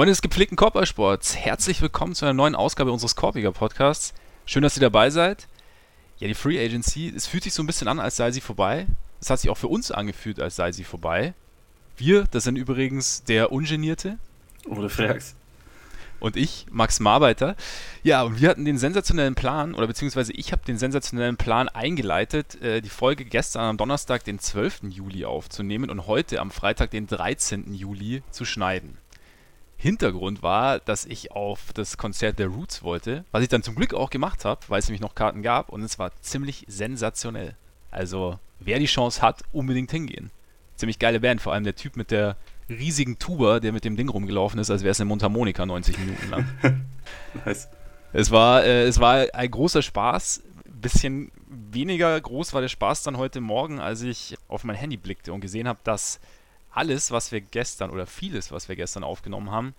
Freunde des gepflegten Korbballsports, herzlich willkommen zu einer neuen Ausgabe unseres Korbiger Podcasts. Schön, dass ihr dabei seid. Ja, die Free Agency, es fühlt sich so ein bisschen an, als sei sie vorbei. Es hat sich auch für uns angefühlt, als sei sie vorbei. Wir, das sind übrigens der Ungenierte. Oder Frags. Und ich, Max Marbeiter. Ja, und wir hatten den sensationellen Plan, oder beziehungsweise ich habe den sensationellen Plan eingeleitet, äh, die Folge gestern am Donnerstag, den 12. Juli aufzunehmen und heute am Freitag, den 13. Juli zu schneiden. Hintergrund war, dass ich auf das Konzert der Roots wollte, was ich dann zum Glück auch gemacht habe, weil es nämlich noch Karten gab und es war ziemlich sensationell. Also, wer die Chance hat, unbedingt hingehen. Ziemlich geile Band, vor allem der Typ mit der riesigen Tuba, der mit dem Ding rumgelaufen ist, als wäre es eine Mundharmonika 90 Minuten lang. nice. Es war, äh, es war ein großer Spaß. Bisschen weniger groß war der Spaß dann heute Morgen, als ich auf mein Handy blickte und gesehen habe, dass alles, was wir gestern oder vieles, was wir gestern aufgenommen haben,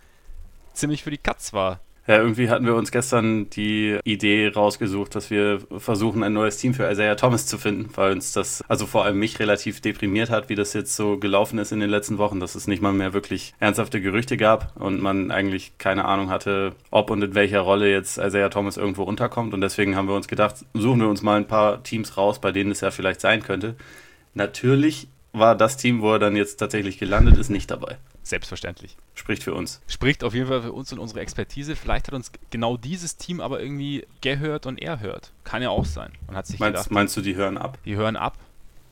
ziemlich für die Katz war. Ja, irgendwie hatten wir uns gestern die Idee rausgesucht, dass wir versuchen, ein neues Team für Isaiah Thomas zu finden, weil uns das, also vor allem mich, relativ deprimiert hat, wie das jetzt so gelaufen ist in den letzten Wochen, dass es nicht mal mehr wirklich ernsthafte Gerüchte gab und man eigentlich keine Ahnung hatte, ob und in welcher Rolle jetzt Isaiah Thomas irgendwo unterkommt. Und deswegen haben wir uns gedacht, suchen wir uns mal ein paar Teams raus, bei denen es ja vielleicht sein könnte. Natürlich war das Team, wo er dann jetzt tatsächlich gelandet ist, nicht dabei. Selbstverständlich. Spricht für uns. Spricht auf jeden Fall für uns und unsere Expertise. Vielleicht hat uns genau dieses Team aber irgendwie gehört und er hört. Kann ja auch sein. Man hat sich meinst, gedacht, meinst du, die hören ab? Die hören ab.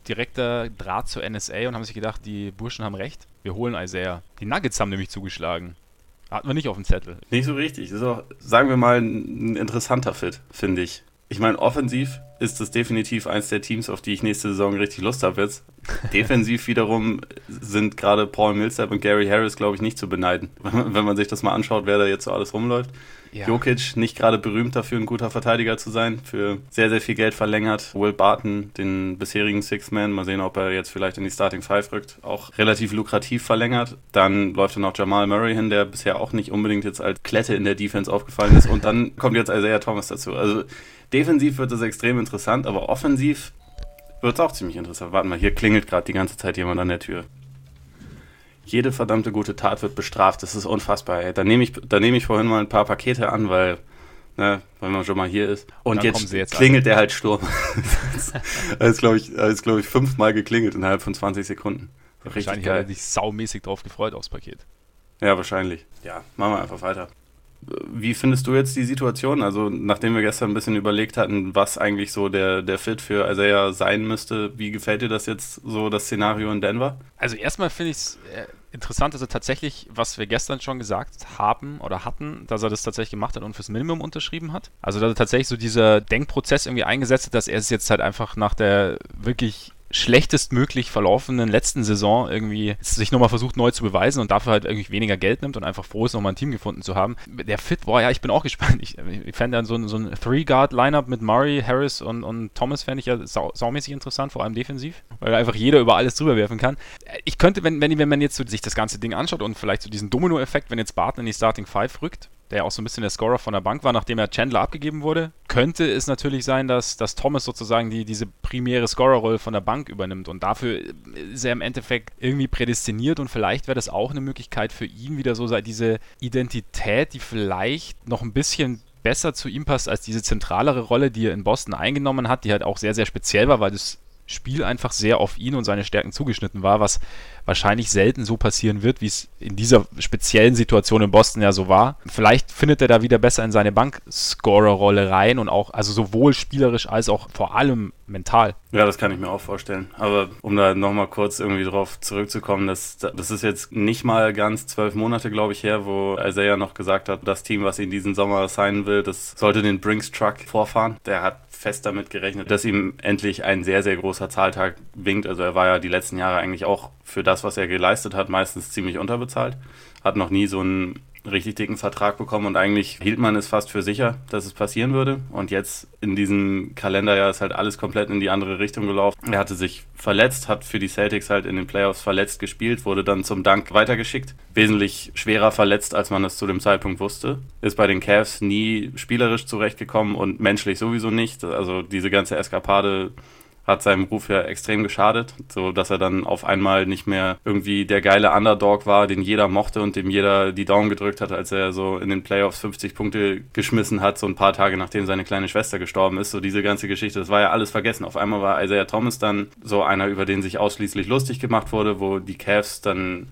Direkter Draht zur NSA und haben sich gedacht, die Burschen haben recht. Wir holen Isaiah. Die Nuggets haben nämlich zugeschlagen. Hatten wir nicht auf dem Zettel. Nicht so richtig. Das ist auch, sagen wir mal, ein interessanter Fit, finde ich ich meine, offensiv ist das definitiv eins der Teams, auf die ich nächste Saison richtig Lust habe jetzt. Defensiv wiederum sind gerade Paul Millsap und Gary Harris, glaube ich, nicht zu beneiden. Wenn man sich das mal anschaut, wer da jetzt so alles rumläuft. Ja. Jokic, nicht gerade berühmt dafür, ein guter Verteidiger zu sein, für sehr, sehr viel Geld verlängert. Will Barton, den bisherigen Six-Man, mal sehen, ob er jetzt vielleicht in die Starting Five rückt, auch relativ lukrativ verlängert. Dann läuft dann noch Jamal Murray hin, der bisher auch nicht unbedingt jetzt als Klette in der Defense aufgefallen ist. Und dann kommt jetzt Isaiah Thomas dazu. Also Defensiv wird es extrem interessant, aber offensiv wird es auch ziemlich interessant. Warte mal, hier klingelt gerade die ganze Zeit jemand an der Tür. Jede verdammte gute Tat wird bestraft. Das ist unfassbar. Ey. Da nehme ich, nehm ich vorhin mal ein paar Pakete an, weil, ne, weil man schon mal hier ist. Und jetzt, jetzt, klingelt an. der halt Sturm. Er ist, glaube ich, glaub ich, fünfmal geklingelt innerhalb von 20 Sekunden. Wahrscheinlich geil. hat er sich saumäßig drauf gefreut aufs Paket. Ja, wahrscheinlich. Ja, machen wir einfach weiter. Wie findest du jetzt die Situation? Also, nachdem wir gestern ein bisschen überlegt hatten, was eigentlich so der, der Fit für Isaiah sein müsste, wie gefällt dir das jetzt so, das Szenario in Denver? Also, erstmal finde ich es äh, interessant, dass er tatsächlich, was wir gestern schon gesagt haben oder hatten, dass er das tatsächlich gemacht hat und fürs Minimum unterschrieben hat. Also, dass er tatsächlich so dieser Denkprozess irgendwie eingesetzt hat, dass er es jetzt halt einfach nach der wirklich schlechtestmöglich verlaufenden letzten Saison irgendwie sich nochmal versucht neu zu beweisen und dafür halt irgendwie weniger Geld nimmt und einfach froh ist, nochmal ein Team gefunden zu haben. Der Fit, boah, ja, ich bin auch gespannt. Ich, ich fände dann so ein, so ein Three-Guard-Lineup mit Murray, Harris und, und Thomas fände ich ja sau, saumäßig interessant, vor allem defensiv, weil einfach jeder über alles drüber werfen kann. Ich könnte, wenn, wenn, wenn man jetzt so sich das ganze Ding anschaut und vielleicht so diesen Domino-Effekt, wenn jetzt Barton in die Starting Five rückt, der ja auch so ein bisschen der Scorer von der Bank war, nachdem er Chandler abgegeben wurde, könnte es natürlich sein, dass, dass Thomas sozusagen die, diese primäre Scorerrolle von der Bank übernimmt. Und dafür ist er im Endeffekt irgendwie prädestiniert und vielleicht wäre das auch eine Möglichkeit für ihn wieder so diese Identität, die vielleicht noch ein bisschen besser zu ihm passt als diese zentralere Rolle, die er in Boston eingenommen hat, die halt auch sehr, sehr speziell war, weil das Spiel einfach sehr auf ihn und seine Stärken zugeschnitten war, was wahrscheinlich selten so passieren wird, wie es in dieser speziellen Situation in Boston ja so war. Vielleicht findet er da wieder besser in seine Bank-Scorer-Rolle rein und auch, also sowohl spielerisch als auch vor allem mental. Ja, das kann ich mir auch vorstellen. Aber um da nochmal kurz irgendwie drauf zurückzukommen, das, das ist jetzt nicht mal ganz zwölf Monate, glaube ich, her, wo Isaiah noch gesagt hat, das Team, was ihn diesen Sommer signen will, das sollte den Brinks Truck vorfahren. Der hat fest damit gerechnet, dass ihm endlich ein sehr, sehr großer Zahltag winkt. Also er war ja die letzten Jahre eigentlich auch für das, was er geleistet hat, meistens ziemlich unterbezahlt. Hat noch nie so einen richtig dicken Vertrag bekommen und eigentlich hielt man es fast für sicher, dass es passieren würde. Und jetzt in diesem Kalenderjahr ist halt alles komplett in die andere Richtung gelaufen. Er hatte sich verletzt, hat für die Celtics halt in den Playoffs verletzt gespielt, wurde dann zum Dank weitergeschickt. Wesentlich schwerer verletzt, als man es zu dem Zeitpunkt wusste. Ist bei den Cavs nie spielerisch zurechtgekommen und menschlich sowieso nicht. Also diese ganze Eskapade hat seinem Ruf ja extrem geschadet, so dass er dann auf einmal nicht mehr irgendwie der geile Underdog war, den jeder mochte und dem jeder die Daumen gedrückt hat, als er so in den Playoffs 50 Punkte geschmissen hat, so ein paar Tage nachdem seine kleine Schwester gestorben ist. So diese ganze Geschichte, das war ja alles vergessen. Auf einmal war Isaiah Thomas dann so einer, über den sich ausschließlich lustig gemacht wurde, wo die Cavs dann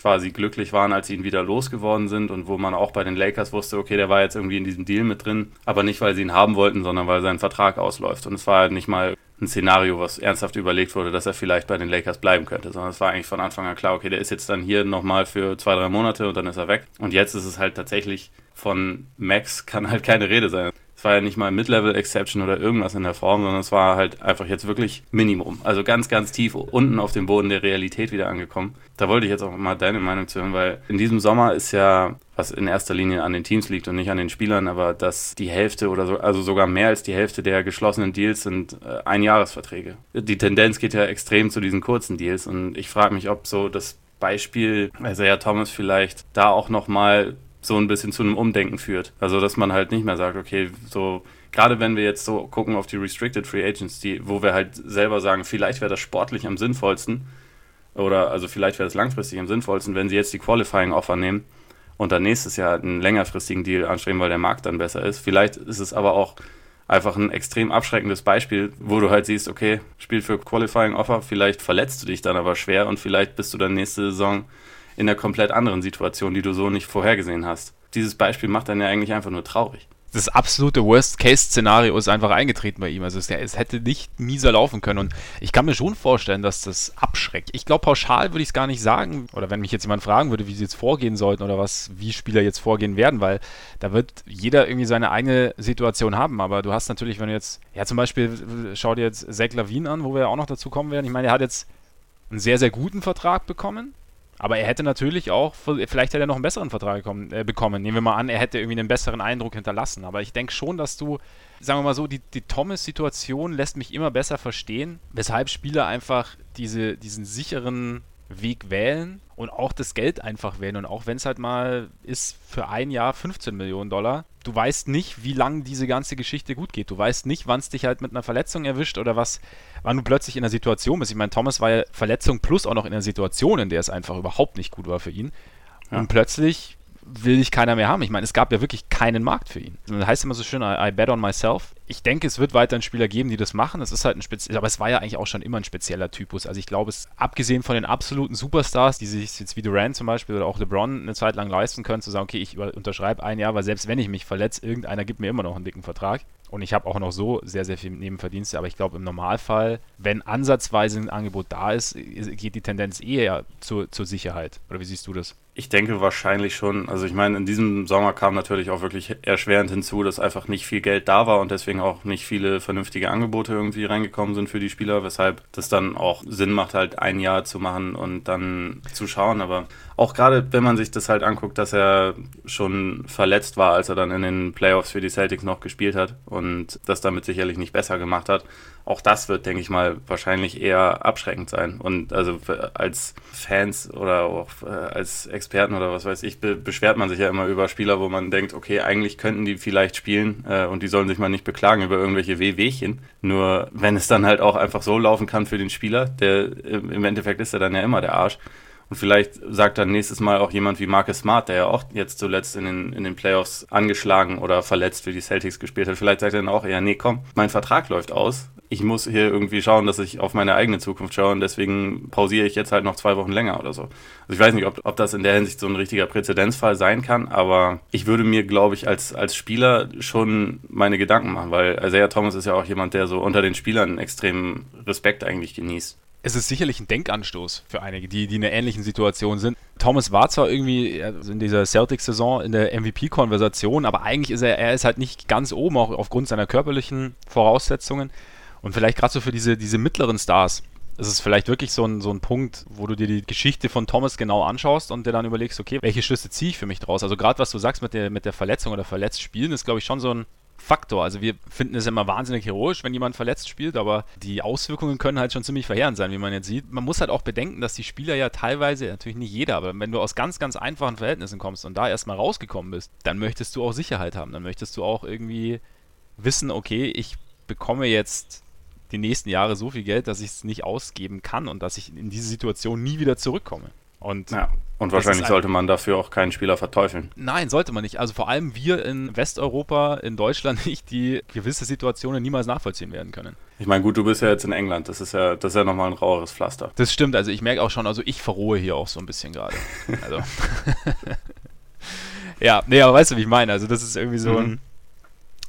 quasi glücklich waren, als sie ihn wieder losgeworden sind und wo man auch bei den Lakers wusste, okay, der war jetzt irgendwie in diesem Deal mit drin, aber nicht, weil sie ihn haben wollten, sondern weil sein Vertrag ausläuft. Und es war halt nicht mal ein Szenario, was ernsthaft überlegt wurde, dass er vielleicht bei den Lakers bleiben könnte, sondern es war eigentlich von Anfang an klar, okay, der ist jetzt dann hier nochmal für zwei, drei Monate und dann ist er weg. Und jetzt ist es halt tatsächlich von Max kann halt keine Rede sein. Es war ja nicht mal Mid-Level-Exception oder irgendwas in der Form, sondern es war halt einfach jetzt wirklich Minimum. Also ganz, ganz tief unten auf dem Boden der Realität wieder angekommen. Da wollte ich jetzt auch mal deine Meinung zu hören, weil in diesem Sommer ist ja, was in erster Linie an den Teams liegt und nicht an den Spielern, aber dass die Hälfte oder so, also sogar mehr als die Hälfte der geschlossenen Deals sind äh, Einjahresverträge. Die Tendenz geht ja extrem zu diesen kurzen Deals und ich frage mich, ob so das Beispiel Isaiah Thomas vielleicht da auch nochmal so ein bisschen zu einem Umdenken führt. Also, dass man halt nicht mehr sagt, okay, so, gerade wenn wir jetzt so gucken auf die Restricted Free Agents, die, wo wir halt selber sagen, vielleicht wäre das sportlich am sinnvollsten, oder also vielleicht wäre das langfristig am sinnvollsten, wenn sie jetzt die Qualifying Offer nehmen und dann nächstes Jahr einen längerfristigen Deal anstreben, weil der Markt dann besser ist. Vielleicht ist es aber auch einfach ein extrem abschreckendes Beispiel, wo du halt siehst, okay, Spiel für Qualifying Offer, vielleicht verletzt du dich dann aber schwer und vielleicht bist du dann nächste Saison in einer komplett anderen Situation, die du so nicht vorhergesehen hast. Dieses Beispiel macht dann ja eigentlich einfach nur traurig. Das absolute Worst-Case-Szenario ist einfach eingetreten bei ihm. Also es, es, hätte nicht mieser laufen können. Und ich kann mir schon vorstellen, dass das abschreckt. Ich glaube, pauschal würde ich es gar nicht sagen. Oder wenn mich jetzt jemand fragen würde, wie sie jetzt vorgehen sollten oder was, wie Spieler jetzt vorgehen werden, weil da wird jeder irgendwie seine eigene Situation haben. Aber du hast natürlich, wenn du jetzt, ja zum Beispiel, schau dir jetzt Zach Lavin an, wo wir ja auch noch dazu kommen werden. Ich meine, er hat jetzt einen sehr, sehr guten Vertrag bekommen. Aber er hätte natürlich auch, vielleicht hätte er noch einen besseren Vertrag bekommen, äh, bekommen. Nehmen wir mal an, er hätte irgendwie einen besseren Eindruck hinterlassen. Aber ich denke schon, dass du, sagen wir mal so, die, die Thomas-Situation lässt mich immer besser verstehen, weshalb Spieler einfach diese, diesen sicheren Weg wählen und auch das Geld einfach wählen. Und auch wenn es halt mal ist für ein Jahr 15 Millionen Dollar, du weißt nicht, wie lange diese ganze Geschichte gut geht. Du weißt nicht, wann es dich halt mit einer Verletzung erwischt oder was, wann du plötzlich in einer Situation bist. Ich meine, Thomas war ja Verletzung plus auch noch in einer Situation, in der es einfach überhaupt nicht gut war für ihn. Ja. Und plötzlich will dich keiner mehr haben. Ich meine, es gab ja wirklich keinen Markt für ihn. Das heißt immer so schön, I, I bet on myself. Ich denke, es wird weiterhin Spieler geben, die das machen. Es ist halt ein spezieller, aber es war ja eigentlich auch schon immer ein spezieller Typus. Also ich glaube, es abgesehen von den absoluten Superstars, die sich jetzt wie Durant zum Beispiel oder auch LeBron eine Zeit lang leisten können, zu sagen, okay, ich unterschreibe ein Jahr, weil selbst wenn ich mich verletze, irgendeiner gibt mir immer noch einen dicken Vertrag. Und ich habe auch noch so sehr, sehr viel Nebenverdienste. Aber ich glaube, im Normalfall, wenn ansatzweise ein Angebot da ist, geht die Tendenz eher zur, zur Sicherheit. Oder wie siehst du das? Ich denke wahrscheinlich schon. Also ich meine, in diesem Sommer kam natürlich auch wirklich erschwerend hinzu, dass einfach nicht viel Geld da war und deswegen auch nicht viele vernünftige Angebote irgendwie reingekommen sind für die Spieler, weshalb das dann auch Sinn macht, halt ein Jahr zu machen und dann zu schauen. Aber auch gerade wenn man sich das halt anguckt, dass er schon verletzt war, als er dann in den Playoffs für die Celtics noch gespielt hat und das damit sicherlich nicht besser gemacht hat, auch das wird, denke ich mal, wahrscheinlich eher abschreckend sein. Und also als Fans oder auch äh, als Experten oder was weiß ich, be beschwert man sich ja immer über Spieler, wo man denkt, okay, eigentlich könnten die vielleicht spielen äh, und die sollen sich mal nicht beklagen über irgendwelche Wehwehchen. Nur wenn es dann halt auch einfach so laufen kann für den Spieler, der im Endeffekt ist er dann ja immer der Arsch. Und vielleicht sagt dann nächstes Mal auch jemand wie Marcus Smart, der ja auch jetzt zuletzt in den, in den Playoffs angeschlagen oder verletzt für die Celtics gespielt hat, vielleicht sagt er dann auch eher, nee, komm, mein Vertrag läuft aus ich muss hier irgendwie schauen, dass ich auf meine eigene Zukunft schaue und deswegen pausiere ich jetzt halt noch zwei Wochen länger oder so. Also ich weiß nicht, ob, ob das in der Hinsicht so ein richtiger Präzedenzfall sein kann, aber ich würde mir, glaube ich, als, als Spieler schon meine Gedanken machen, weil Isaiah Thomas ist ja auch jemand, der so unter den Spielern extremen Respekt eigentlich genießt. Es ist sicherlich ein Denkanstoß für einige, die, die in einer ähnlichen Situation sind. Thomas war zwar irgendwie in dieser Celtics-Saison in der MVP-Konversation, aber eigentlich ist er, er ist halt nicht ganz oben, auch aufgrund seiner körperlichen Voraussetzungen. Und vielleicht gerade so für diese, diese mittleren Stars ist es vielleicht wirklich so ein, so ein Punkt, wo du dir die Geschichte von Thomas genau anschaust und dir dann überlegst, okay, welche Schlüsse ziehe ich für mich draus? Also gerade was du sagst mit der, mit der Verletzung oder verletzt spielen, ist glaube ich schon so ein Faktor. Also wir finden es immer wahnsinnig heroisch, wenn jemand verletzt spielt, aber die Auswirkungen können halt schon ziemlich verheerend sein, wie man jetzt sieht. Man muss halt auch bedenken, dass die Spieler ja teilweise, natürlich nicht jeder, aber wenn du aus ganz, ganz einfachen Verhältnissen kommst und da erstmal rausgekommen bist, dann möchtest du auch Sicherheit haben. Dann möchtest du auch irgendwie wissen, okay, ich bekomme jetzt die nächsten Jahre so viel Geld, dass ich es nicht ausgeben kann und dass ich in diese Situation nie wieder zurückkomme. Und ja. Und wahrscheinlich sollte man dafür auch keinen Spieler verteufeln. Nein, sollte man nicht. Also vor allem wir in Westeuropa, in Deutschland nicht, die gewisse Situationen niemals nachvollziehen werden können. Ich meine, gut, du bist ja jetzt in England. Das ist ja, das ist ja nochmal ein raueres Pflaster. Das stimmt. Also ich merke auch schon, also ich verrohe hier auch so ein bisschen gerade. Also. ja, nee, aber weißt du, wie ich meine? Also das ist irgendwie so ein. Mhm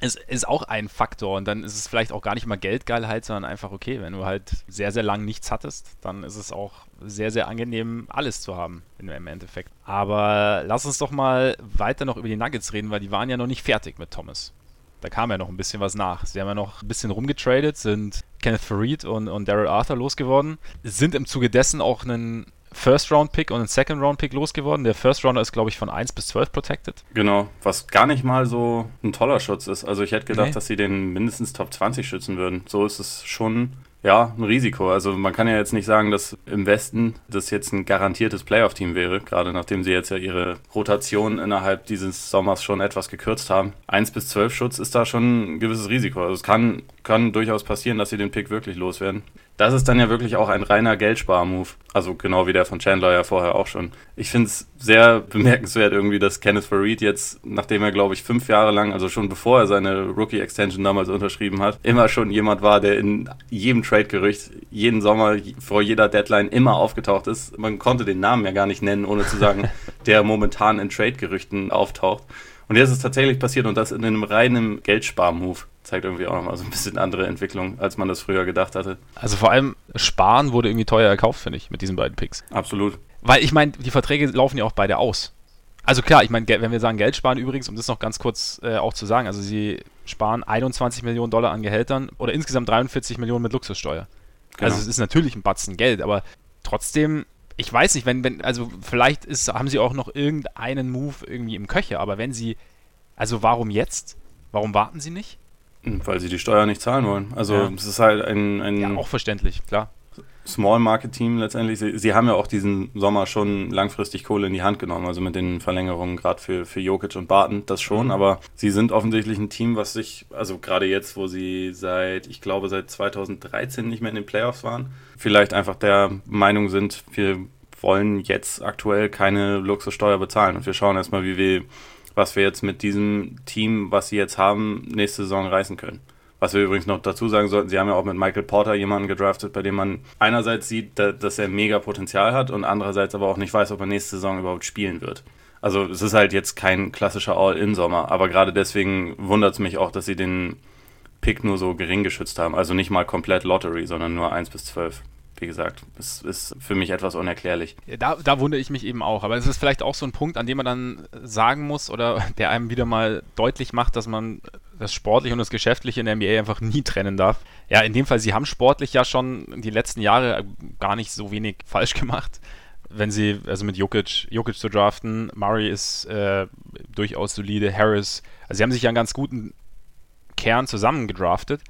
ist, ist auch ein Faktor und dann ist es vielleicht auch gar nicht mal Geldgeilheit, sondern einfach okay, wenn du halt sehr, sehr lang nichts hattest, dann ist es auch sehr, sehr angenehm, alles zu haben im Endeffekt. Aber lass uns doch mal weiter noch über die Nuggets reden, weil die waren ja noch nicht fertig mit Thomas. Da kam ja noch ein bisschen was nach. Sie haben ja noch ein bisschen rumgetradet, sind Kenneth Farid und, und Daryl Arthur losgeworden, sind im Zuge dessen auch einen First-Round-Pick und einen Second-Round-Pick losgeworden. Der First-Rounder ist, glaube ich, von 1 bis 12 protected. Genau, was gar nicht mal so ein toller Schutz ist. Also ich hätte gedacht, nee. dass sie den mindestens Top 20 schützen würden. So ist es schon ja, ein Risiko. Also man kann ja jetzt nicht sagen, dass im Westen das jetzt ein garantiertes Playoff-Team wäre, gerade nachdem sie jetzt ja ihre Rotation innerhalb dieses Sommers schon etwas gekürzt haben. 1 bis 12 Schutz ist da schon ein gewisses Risiko. Also es kann, kann durchaus passieren, dass sie den Pick wirklich loswerden. Das ist dann ja wirklich auch ein reiner Geldspar-Move. Also genau wie der von Chandler ja vorher auch schon. Ich finde es sehr bemerkenswert irgendwie, dass Kenneth Farid jetzt, nachdem er glaube ich fünf Jahre lang, also schon bevor er seine Rookie-Extension damals unterschrieben hat, immer schon jemand war, der in jedem Trade-Gerücht, jeden Sommer, vor jeder Deadline immer aufgetaucht ist. Man konnte den Namen ja gar nicht nennen, ohne zu sagen, der momentan in Trade-Gerüchten auftaucht. Und jetzt ist es tatsächlich passiert und das in einem reinen Geldspar-Move zeigt irgendwie auch nochmal so ein bisschen andere Entwicklung, als man das früher gedacht hatte. Also vor allem Sparen wurde irgendwie teuer erkauft, finde ich, mit diesen beiden Picks. Absolut. Weil ich meine, die Verträge laufen ja auch beide aus. Also klar, ich meine, wenn wir sagen Geld sparen übrigens, um das noch ganz kurz äh, auch zu sagen, also sie sparen 21 Millionen Dollar an Gehältern oder insgesamt 43 Millionen mit Luxussteuer. Genau. Also es ist natürlich ein Batzen Geld, aber trotzdem, ich weiß nicht, wenn, wenn, also vielleicht ist, haben sie auch noch irgendeinen Move irgendwie im Köcher, aber wenn sie, also warum jetzt? Warum warten sie nicht? Weil sie die Steuer nicht zahlen wollen. Also ja. es ist halt ein, ein ja, auch verständlich, klar. Small Market Team letztendlich. Sie, sie, haben ja auch diesen Sommer schon langfristig Kohle in die Hand genommen, also mit den Verlängerungen gerade für, für Jokic und Barton, das schon, mhm. aber sie sind offensichtlich ein Team, was sich, also gerade jetzt, wo sie seit, ich glaube, seit 2013 nicht mehr in den Playoffs waren, vielleicht einfach der Meinung sind, wir wollen jetzt aktuell keine Luxussteuer bezahlen und wir schauen erstmal, wie wir was wir jetzt mit diesem Team, was sie jetzt haben, nächste Saison reißen können. Was wir übrigens noch dazu sagen sollten, sie haben ja auch mit Michael Porter jemanden gedraftet, bei dem man einerseits sieht, dass er mega Potenzial hat und andererseits aber auch nicht weiß, ob er nächste Saison überhaupt spielen wird. Also es ist halt jetzt kein klassischer All-In-Sommer, aber gerade deswegen wundert es mich auch, dass sie den Pick nur so gering geschützt haben. Also nicht mal komplett Lottery, sondern nur 1 bis 12 wie gesagt, ist, ist für mich etwas unerklärlich. Da, da wundere ich mich eben auch. Aber es ist vielleicht auch so ein Punkt, an dem man dann sagen muss oder der einem wieder mal deutlich macht, dass man das Sportliche und das Geschäftliche in der NBA einfach nie trennen darf. Ja, in dem Fall, sie haben sportlich ja schon die letzten Jahre gar nicht so wenig falsch gemacht. Wenn sie, also mit Jokic, Jokic zu draften, Murray ist äh, durchaus solide, Harris, also sie haben sich ja einen ganz guten Kern zusammen gedraftet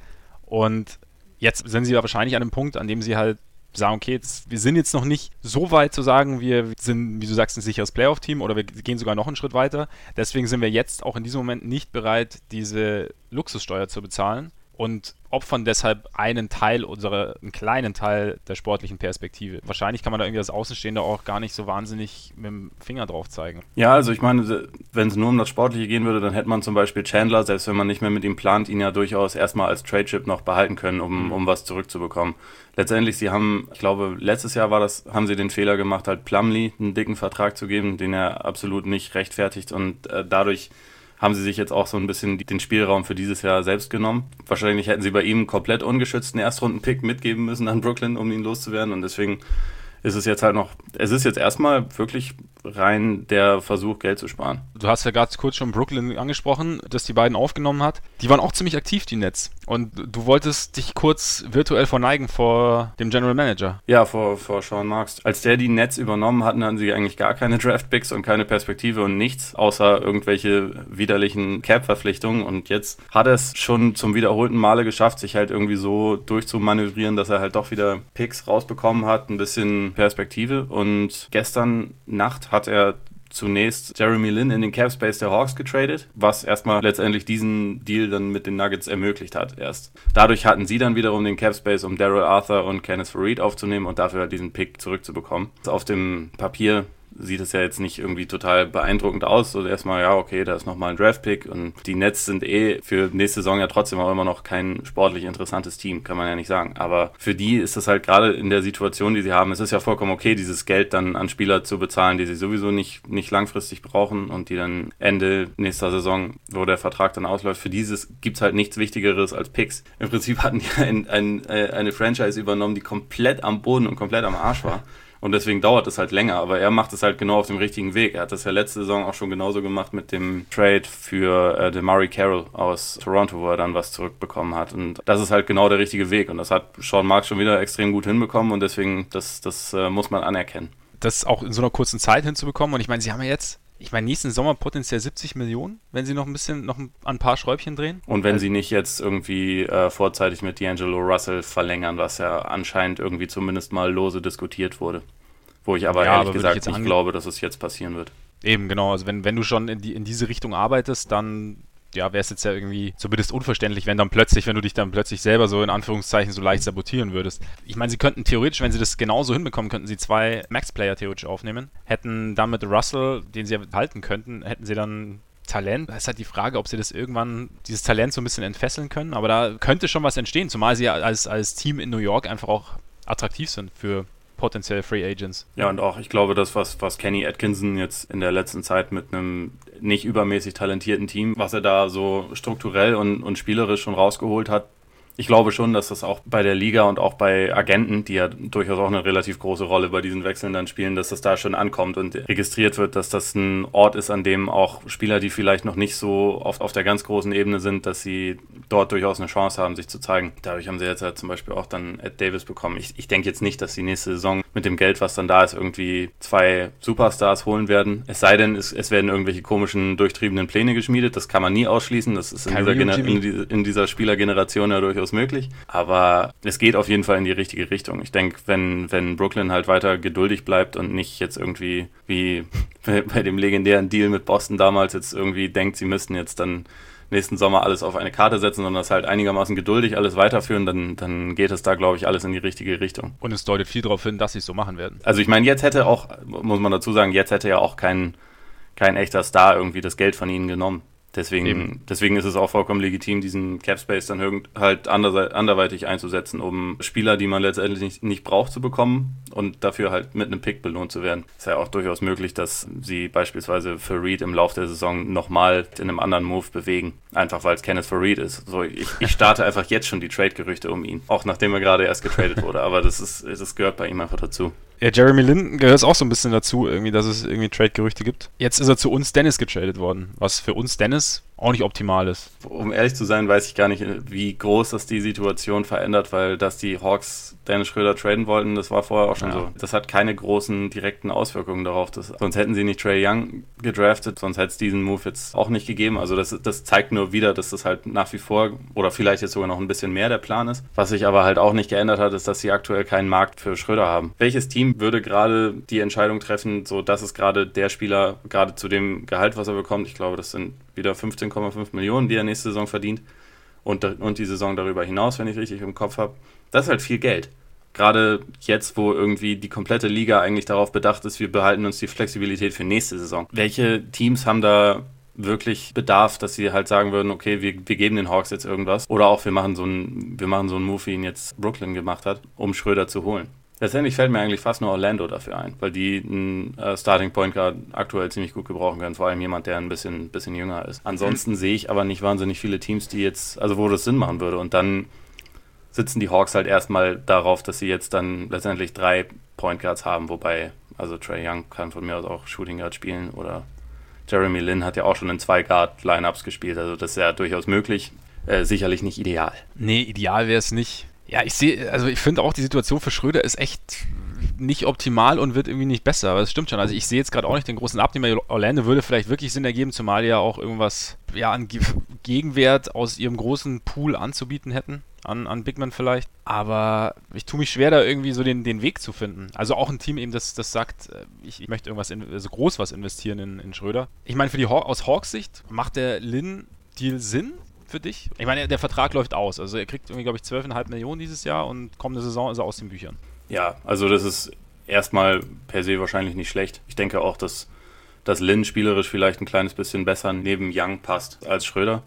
und jetzt sind sie wahrscheinlich an einem Punkt, an dem sie halt sagen, okay, jetzt, wir sind jetzt noch nicht so weit zu sagen, wir sind, wie du sagst, ein sicheres Playoff-Team oder wir gehen sogar noch einen Schritt weiter. Deswegen sind wir jetzt auch in diesem Moment nicht bereit, diese Luxussteuer zu bezahlen und opfern deshalb einen Teil unserer, einen kleinen Teil der sportlichen Perspektive. Wahrscheinlich kann man da irgendwie als Außenstehender auch gar nicht so wahnsinnig mit dem Finger drauf zeigen. Ja, also ich meine, wenn es nur um das Sportliche gehen würde, dann hätte man zum Beispiel Chandler, selbst wenn man nicht mehr mit ihm plant, ihn ja durchaus erstmal als Trade-Chip noch behalten können, um, mhm. um was zurückzubekommen. Letztendlich, sie haben, ich glaube, letztes Jahr war das, haben sie den Fehler gemacht, halt Plumlee einen dicken Vertrag zu geben, den er absolut nicht rechtfertigt und äh, dadurch haben sie sich jetzt auch so ein bisschen den Spielraum für dieses Jahr selbst genommen. Wahrscheinlich hätten sie bei ihm komplett ungeschützten Erstrunden-Pick mitgeben müssen an Brooklyn, um ihn loszuwerden. Und deswegen ist es jetzt halt noch, es ist jetzt erstmal wirklich rein der Versuch, Geld zu sparen. Du hast ja gerade kurz schon Brooklyn angesprochen, dass die beiden aufgenommen hat. Die waren auch ziemlich aktiv, die Nets. Und du wolltest dich kurz virtuell verneigen vor dem General Manager. Ja, vor, vor Sean Marks. Als der die Nets übernommen hatten, hatten sie eigentlich gar keine Draft-Picks und keine Perspektive und nichts, außer irgendwelche widerlichen Cap-Verpflichtungen. Und jetzt hat er es schon zum wiederholten Male geschafft, sich halt irgendwie so durchzumanövrieren, dass er halt doch wieder Picks rausbekommen hat, ein bisschen Perspektive. Und gestern Nacht hat er zunächst Jeremy Lin in den Cap Space der Hawks getradet, was erstmal letztendlich diesen Deal dann mit den Nuggets ermöglicht hat erst. Dadurch hatten sie dann wiederum den Cap Space, um Daryl Arthur und Kenneth Farid aufzunehmen und dafür diesen Pick zurückzubekommen. Auf dem Papier sieht es ja jetzt nicht irgendwie total beeindruckend aus. So erstmal, ja, okay, da ist nochmal ein Draft-Pick und die Nets sind eh für nächste Saison ja trotzdem auch immer noch kein sportlich interessantes Team, kann man ja nicht sagen. Aber für die ist das halt gerade in der Situation, die sie haben, es ist ja vollkommen okay, dieses Geld dann an Spieler zu bezahlen, die sie sowieso nicht, nicht langfristig brauchen und die dann Ende nächster Saison, wo der Vertrag dann ausläuft, für dieses gibt es halt nichts Wichtigeres als Picks. Im Prinzip hatten die ein, ein, äh, eine Franchise übernommen, die komplett am Boden und komplett am Arsch war. Und deswegen dauert es halt länger. Aber er macht es halt genau auf dem richtigen Weg. Er hat das ja letzte Saison auch schon genauso gemacht mit dem Trade für äh, Murray Carroll aus Toronto, wo er dann was zurückbekommen hat. Und das ist halt genau der richtige Weg. Und das hat Sean Marks schon wieder extrem gut hinbekommen. Und deswegen, das, das äh, muss man anerkennen. Das auch in so einer kurzen Zeit hinzubekommen. Und ich meine, sie haben ja jetzt ich meine, nächsten Sommer potenziell 70 Millionen, wenn sie noch ein bisschen, noch ein paar Schräubchen drehen. Und wenn sie nicht jetzt irgendwie äh, vorzeitig mit D'Angelo Russell verlängern, was ja anscheinend irgendwie zumindest mal lose diskutiert wurde. Wo ich aber ja, ehrlich aber gesagt nicht glaube, dass es jetzt passieren wird. Eben, genau. Also wenn, wenn du schon in, die, in diese Richtung arbeitest, dann ja, wäre es jetzt ja irgendwie zumindest unverständlich, wenn dann plötzlich, wenn du dich dann plötzlich selber so in Anführungszeichen so leicht sabotieren würdest. Ich meine, sie könnten theoretisch, wenn sie das genauso hinbekommen, könnten sie zwei Max-Player theoretisch aufnehmen, hätten dann mit Russell, den sie halten könnten, hätten sie dann Talent. Da ist halt die Frage, ob sie das irgendwann, dieses Talent so ein bisschen entfesseln können, aber da könnte schon was entstehen, zumal sie als, als Team in New York einfach auch attraktiv sind für potenziell Free Agents. Ja, und auch ich glaube, das, was, was Kenny Atkinson jetzt in der letzten Zeit mit einem nicht übermäßig talentierten Team, was er da so strukturell und, und spielerisch schon rausgeholt hat, ich glaube schon, dass das auch bei der Liga und auch bei Agenten, die ja durchaus auch eine relativ große Rolle bei diesen Wechseln dann spielen, dass das da schon ankommt und registriert wird, dass das ein Ort ist, an dem auch Spieler, die vielleicht noch nicht so auf, auf der ganz großen Ebene sind, dass sie dort durchaus eine Chance haben, sich zu zeigen. Dadurch haben sie jetzt halt zum Beispiel auch dann Ed Davis bekommen. Ich, ich denke jetzt nicht, dass die nächste Saison mit dem Geld, was dann da ist, irgendwie zwei Superstars holen werden. Es sei denn, es, es werden irgendwelche komischen, durchtriebenen Pläne geschmiedet. Das kann man nie ausschließen. Das ist in dieser, in, in dieser Spielergeneration ja durchaus möglich. Aber es geht auf jeden Fall in die richtige Richtung. Ich denke, wenn, wenn Brooklyn halt weiter geduldig bleibt und nicht jetzt irgendwie wie bei dem legendären Deal mit Boston damals jetzt irgendwie denkt, sie müssten jetzt dann nächsten Sommer alles auf eine Karte setzen, sondern das halt einigermaßen geduldig alles weiterführen, dann, dann geht es da, glaube ich, alles in die richtige Richtung. Und es deutet viel darauf hin, dass sie es so machen werden. Also ich meine, jetzt hätte auch, muss man dazu sagen, jetzt hätte ja auch kein, kein echter Star irgendwie das Geld von ihnen genommen. Deswegen, deswegen ist es auch vollkommen legitim, diesen Cap Space dann halt anderweitig einzusetzen, um Spieler, die man letztendlich nicht, nicht braucht, zu bekommen und dafür halt mit einem Pick belohnt zu werden. Ist ja auch durchaus möglich, dass sie beispielsweise für Reed im Laufe der Saison nochmal in einem anderen Move bewegen. Einfach weil es Kenneth Reed ist. So, ich, ich starte einfach jetzt schon die Trade-Gerüchte um ihn. Auch nachdem er gerade erst getradet wurde. Aber das ist, das gehört bei ihm einfach dazu. Ja, Jeremy Lin gehört auch so ein bisschen dazu, irgendwie, dass es irgendwie Trade-Gerüchte gibt. Jetzt ist er zu uns Dennis getradet worden, was für uns Dennis auch nicht optimal ist. Um ehrlich zu sein, weiß ich gar nicht, wie groß das die Situation verändert, weil dass die Hawks Dennis Schröder traden wollten, das war vorher auch schon ja. so. Das hat keine großen direkten Auswirkungen darauf. Das, sonst hätten sie nicht Trey Young gedraftet, sonst hätte es diesen Move jetzt auch nicht gegeben. Also das, das zeigt nur wieder, dass das halt nach wie vor oder vielleicht jetzt sogar noch ein bisschen mehr der Plan ist. Was sich aber halt auch nicht geändert hat, ist, dass sie aktuell keinen Markt für Schröder haben. Welches Team würde gerade die Entscheidung treffen, so dass es gerade der Spieler gerade zu dem Gehalt, was er bekommt, ich glaube, das sind wieder 15,5 Millionen, die er nächste Saison verdient. Und, und die Saison darüber hinaus, wenn ich richtig im Kopf habe. Das ist halt viel Geld. Gerade jetzt, wo irgendwie die komplette Liga eigentlich darauf bedacht ist, wir behalten uns die Flexibilität für nächste Saison. Welche Teams haben da wirklich Bedarf, dass sie halt sagen würden, okay, wir, wir geben den Hawks jetzt irgendwas. Oder auch wir machen so einen, wir machen so einen Move, wie ihn jetzt Brooklyn gemacht hat, um Schröder zu holen. Letztendlich fällt mir eigentlich fast nur Orlando dafür ein, weil die einen äh, Starting Point Guard aktuell ziemlich gut gebrauchen können, vor allem jemand, der ein bisschen, bisschen jünger ist. Ansonsten sehe ich aber nicht wahnsinnig viele Teams, die jetzt, also wo das Sinn machen würde. Und dann sitzen die Hawks halt erstmal darauf, dass sie jetzt dann letztendlich drei Point Guards haben, wobei, also Trey Young kann von mir aus auch Shooting Guard spielen oder Jeremy Lin hat ja auch schon in zwei Guard-Lineups gespielt, also das ist ja durchaus möglich. Äh, sicherlich nicht ideal. Nee, ideal wäre es nicht. Ja, ich sehe, also ich finde auch die Situation für Schröder ist echt nicht optimal und wird irgendwie nicht besser. Aber es stimmt schon. Also ich sehe jetzt gerade auch nicht den großen Abnehmer. Orlando würde vielleicht wirklich Sinn ergeben, zumal ja auch irgendwas ja, an Gegenwert aus ihrem großen Pool anzubieten hätten. An, an Bigman vielleicht. Aber ich tue mich schwer, da irgendwie so den, den Weg zu finden. Also auch ein Team eben, das, das sagt, äh, ich, ich möchte irgendwas, in, also groß was investieren in, in Schröder. Ich meine, für die Haw aus Hawks Sicht macht der Lin-Deal Sinn für dich? Ich meine, der Vertrag läuft aus. Also er kriegt irgendwie, glaube ich, 12,5 Millionen dieses Jahr und kommende Saison ist er aus den Büchern. Ja, also das ist erstmal per se wahrscheinlich nicht schlecht. Ich denke auch, dass, dass Lin spielerisch vielleicht ein kleines bisschen besser neben Young passt als Schröder.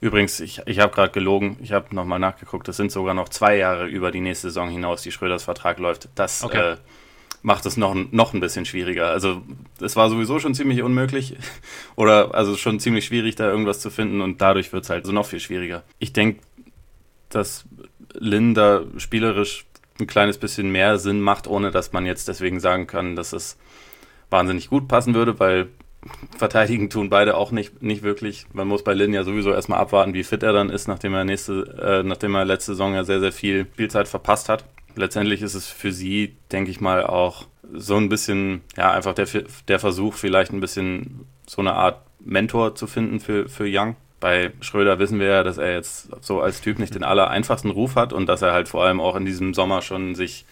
Übrigens, ich, ich habe gerade gelogen, ich habe nochmal nachgeguckt, das sind sogar noch zwei Jahre über die nächste Saison hinaus, die Schröders Vertrag läuft. Das okay. äh, macht es noch, noch ein bisschen schwieriger. Also es war sowieso schon ziemlich unmöglich oder also schon ziemlich schwierig, da irgendwas zu finden und dadurch wird es halt so noch viel schwieriger. Ich denke, dass Lin da spielerisch ein kleines bisschen mehr Sinn macht, ohne dass man jetzt deswegen sagen kann, dass es wahnsinnig gut passen würde, weil verteidigen tun beide auch nicht, nicht wirklich. Man muss bei Lin ja sowieso erstmal abwarten, wie fit er dann ist, nachdem er nächste, äh, nachdem er letzte Saison ja sehr, sehr viel Spielzeit verpasst hat. Letztendlich ist es für sie, denke ich mal, auch so ein bisschen, ja, einfach der, der Versuch, vielleicht ein bisschen so eine Art Mentor zu finden für, für Young. Bei Schröder wissen wir ja, dass er jetzt so als Typ nicht den aller einfachsten Ruf hat und dass er halt vor allem auch in diesem Sommer schon sich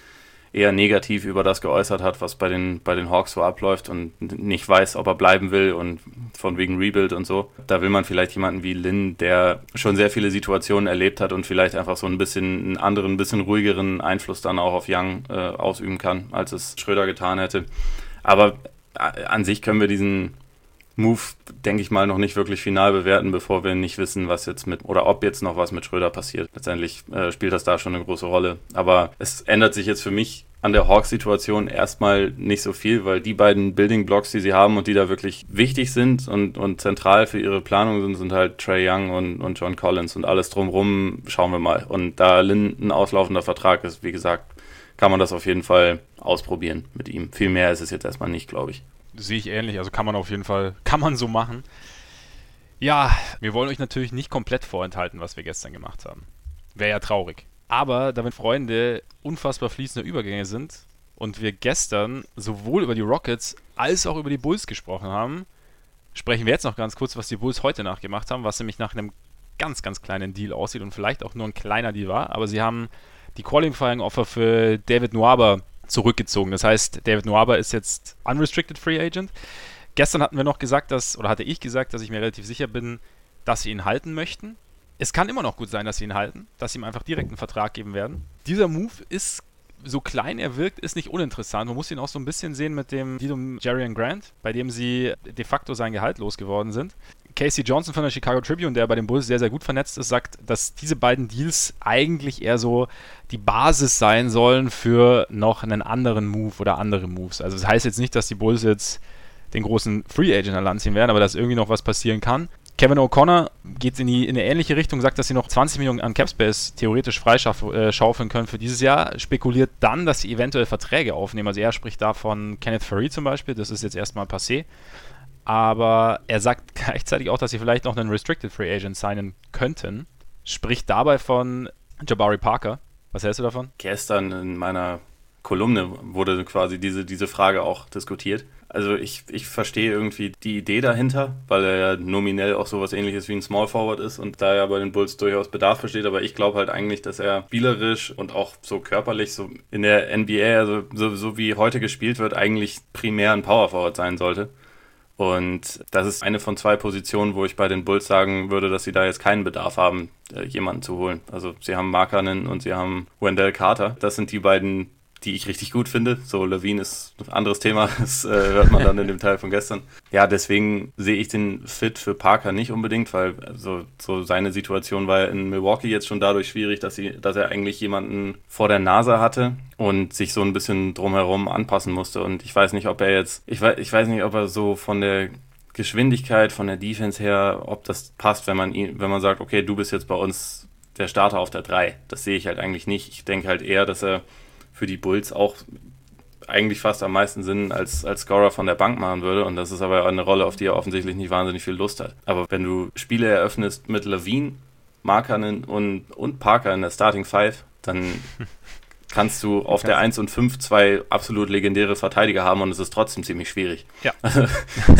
eher negativ über das geäußert hat, was bei den, bei den Hawks so abläuft und nicht weiß, ob er bleiben will und von wegen Rebuild und so. Da will man vielleicht jemanden wie Lin, der schon sehr viele Situationen erlebt hat und vielleicht einfach so ein bisschen einen anderen, ein bisschen ruhigeren Einfluss dann auch auf Young äh, ausüben kann, als es Schröder getan hätte. Aber äh, an sich können wir diesen Move, denke ich mal, noch nicht wirklich final bewerten, bevor wir nicht wissen, was jetzt mit oder ob jetzt noch was mit Schröder passiert. Letztendlich äh, spielt das da schon eine große Rolle. Aber es ändert sich jetzt für mich an der Hawks-Situation erstmal nicht so viel, weil die beiden Building Blocks, die sie haben und die da wirklich wichtig sind und, und zentral für ihre Planung sind, sind halt Trey Young und, und John Collins und alles drumrum schauen wir mal. Und da Lynn ein auslaufender Vertrag ist, wie gesagt, kann man das auf jeden Fall ausprobieren mit ihm. Viel mehr ist es jetzt erstmal nicht, glaube ich sehe ich ähnlich. Also kann man auf jeden Fall, kann man so machen. Ja, wir wollen euch natürlich nicht komplett vorenthalten, was wir gestern gemacht haben. Wäre ja traurig. Aber da wir Freunde unfassbar fließende Übergänge sind und wir gestern sowohl über die Rockets als auch über die Bulls gesprochen haben, sprechen wir jetzt noch ganz kurz, was die Bulls heute nachgemacht haben, was nämlich nach einem ganz, ganz kleinen Deal aussieht und vielleicht auch nur ein kleiner Deal war. Aber sie haben die Qualifying Offer für David Nuaba zurückgezogen. Das heißt, David Noaba ist jetzt unrestricted Free Agent. Gestern hatten wir noch gesagt, dass, oder hatte ich gesagt, dass ich mir relativ sicher bin, dass sie ihn halten möchten. Es kann immer noch gut sein, dass sie ihn halten, dass sie ihm einfach direkt einen Vertrag geben werden. Dieser Move ist, so klein er wirkt, ist nicht uninteressant. Man muss ihn auch so ein bisschen sehen mit dem Deal Jerry Grant, bei dem sie de facto sein Gehalt losgeworden sind. Casey Johnson von der Chicago Tribune, der bei den Bulls sehr, sehr gut vernetzt ist, sagt, dass diese beiden Deals eigentlich eher so die Basis sein sollen für noch einen anderen Move oder andere Moves. Also das heißt jetzt nicht, dass die Bulls jetzt den großen Free Agent an Land ziehen werden, aber dass irgendwie noch was passieren kann. Kevin O'Connor geht in, die, in eine ähnliche Richtung, sagt, dass sie noch 20 Millionen an Capspace theoretisch freischaufeln äh, können für dieses Jahr. Spekuliert dann, dass sie eventuell Verträge aufnehmen. Also er spricht da von Kenneth Furry zum Beispiel, das ist jetzt erstmal passé aber er sagt gleichzeitig auch, dass sie vielleicht noch einen Restricted Free Agent signen könnten. Spricht dabei von Jabari Parker. Was hältst du davon? Gestern in meiner Kolumne wurde quasi diese, diese Frage auch diskutiert. Also ich, ich verstehe irgendwie die Idee dahinter, weil er ja nominell auch sowas ähnliches wie ein Small Forward ist und da ja bei den Bulls durchaus Bedarf besteht, aber ich glaube halt eigentlich, dass er spielerisch und auch so körperlich so in der NBA, also so, so wie heute gespielt wird, eigentlich primär ein Power Forward sein sollte. Und das ist eine von zwei Positionen, wo ich bei den Bulls sagen würde, dass sie da jetzt keinen Bedarf haben, äh, jemanden zu holen. Also sie haben Markanen und sie haben Wendell Carter. Das sind die beiden die ich richtig gut finde. So, Levine ist ein anderes Thema, das äh, hört man dann in dem Teil von gestern. Ja, deswegen sehe ich den Fit für Parker nicht unbedingt, weil so, so seine Situation war in Milwaukee jetzt schon dadurch schwierig, dass, sie, dass er eigentlich jemanden vor der Nase hatte und sich so ein bisschen drumherum anpassen musste. Und ich weiß nicht, ob er jetzt, ich weiß, ich weiß nicht, ob er so von der Geschwindigkeit, von der Defense her, ob das passt, wenn man ihn, wenn man sagt, okay, du bist jetzt bei uns der Starter auf der 3. Das sehe ich halt eigentlich nicht. Ich denke halt eher, dass er für die Bulls auch eigentlich fast am meisten Sinn als, als Scorer von der Bank machen würde. Und das ist aber eine Rolle, auf die er offensichtlich nicht wahnsinnig viel Lust hat. Aber wenn du Spiele eröffnest mit Levine, Markanen und, und Parker in der Starting Five, dann kannst du auf der 1 und 5 zwei absolut legendäre Verteidiger haben und es ist trotzdem ziemlich schwierig. Ja. es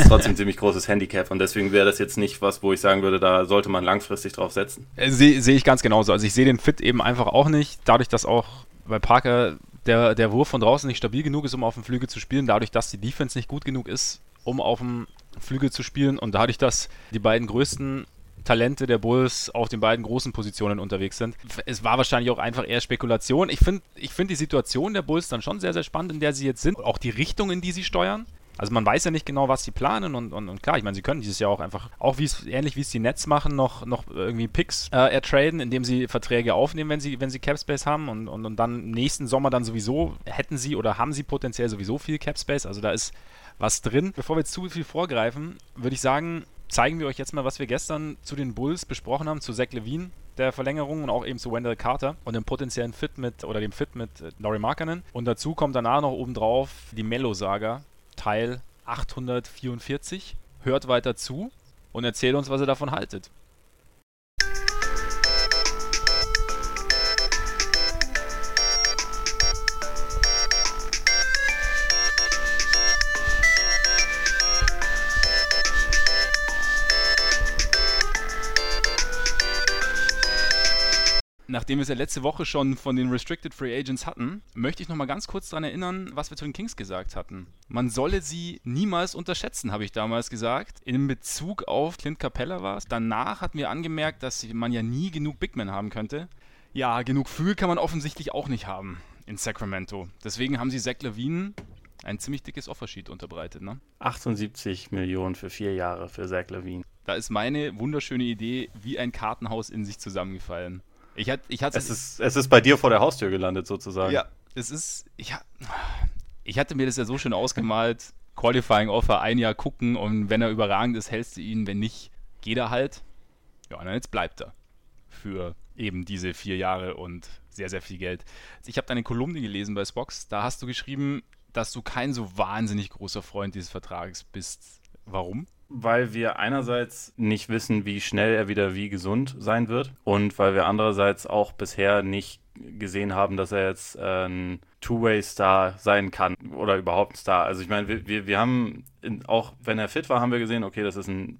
ist trotzdem ein ziemlich großes Handicap und deswegen wäre das jetzt nicht was, wo ich sagen würde, da sollte man langfristig drauf setzen. Äh, Sehe seh ich ganz genauso. Also ich sehe den Fit eben einfach auch nicht, dadurch, dass auch bei Parker der, der Wurf von draußen nicht stabil genug ist, um auf dem Flügel zu spielen, dadurch, dass die Defense nicht gut genug ist, um auf dem Flügel zu spielen und dadurch, dass die beiden größten Talente der Bulls auf den beiden großen Positionen unterwegs sind. Es war wahrscheinlich auch einfach eher Spekulation. Ich finde ich find die Situation der Bulls dann schon sehr, sehr spannend, in der sie jetzt sind. Auch die Richtung, in die sie steuern. Also man weiß ja nicht genau, was sie planen und, und, und klar, ich meine, sie können dieses Jahr auch einfach, auch wie es ähnlich wie es die Nets machen, noch, noch irgendwie Picks äh, ertraden, indem sie Verträge aufnehmen, wenn sie, wenn sie Capspace haben und, und, und dann nächsten Sommer dann sowieso hätten sie oder haben sie potenziell sowieso viel Capspace. Also da ist was drin. Bevor wir jetzt zu viel vorgreifen, würde ich sagen, zeigen wir euch jetzt mal, was wir gestern zu den Bulls besprochen haben, zu Zach Levine, der Verlängerung und auch eben zu Wendell Carter und dem potenziellen Fit mit, oder dem Fit mit äh, Laurie Markkanen. Und dazu kommt danach noch obendrauf die Mello-Saga, Teil 844. Hört weiter zu und erzählt uns, was ihr davon haltet. Nachdem wir es ja letzte Woche schon von den Restricted Free Agents hatten, möchte ich noch mal ganz kurz daran erinnern, was wir zu den Kings gesagt hatten. Man solle sie niemals unterschätzen, habe ich damals gesagt. In Bezug auf Clint Capella war es. Danach hatten wir angemerkt, dass man ja nie genug Big Men haben könnte. Ja, genug Fühl kann man offensichtlich auch nicht haben in Sacramento. Deswegen haben sie Zach Levine ein ziemlich dickes Offersheet unterbreitet, ne? 78 Millionen für vier Jahre für Zach Levine. Da ist meine wunderschöne Idee wie ein Kartenhaus in sich zusammengefallen. Ich hat, ich es, ist, es ist bei dir vor der Haustür gelandet, sozusagen. Ja, es ist. Ich, ich hatte mir das ja so schön ausgemalt. Qualifying Offer ein Jahr gucken und wenn er überragend ist, hältst du ihn. Wenn nicht, geht er halt. Ja, und dann jetzt bleibt er. Für eben diese vier Jahre und sehr, sehr viel Geld. Ich habe deine Kolumne gelesen bei Spox. Da hast du geschrieben, dass du kein so wahnsinnig großer Freund dieses Vertrages bist. Warum? weil wir einerseits nicht wissen, wie schnell er wieder wie gesund sein wird und weil wir andererseits auch bisher nicht gesehen haben, dass er jetzt äh, ein Two-Way-Star sein kann oder überhaupt ein Star. Also ich meine, wir, wir, wir haben, in, auch wenn er fit war, haben wir gesehen, okay, das ist ein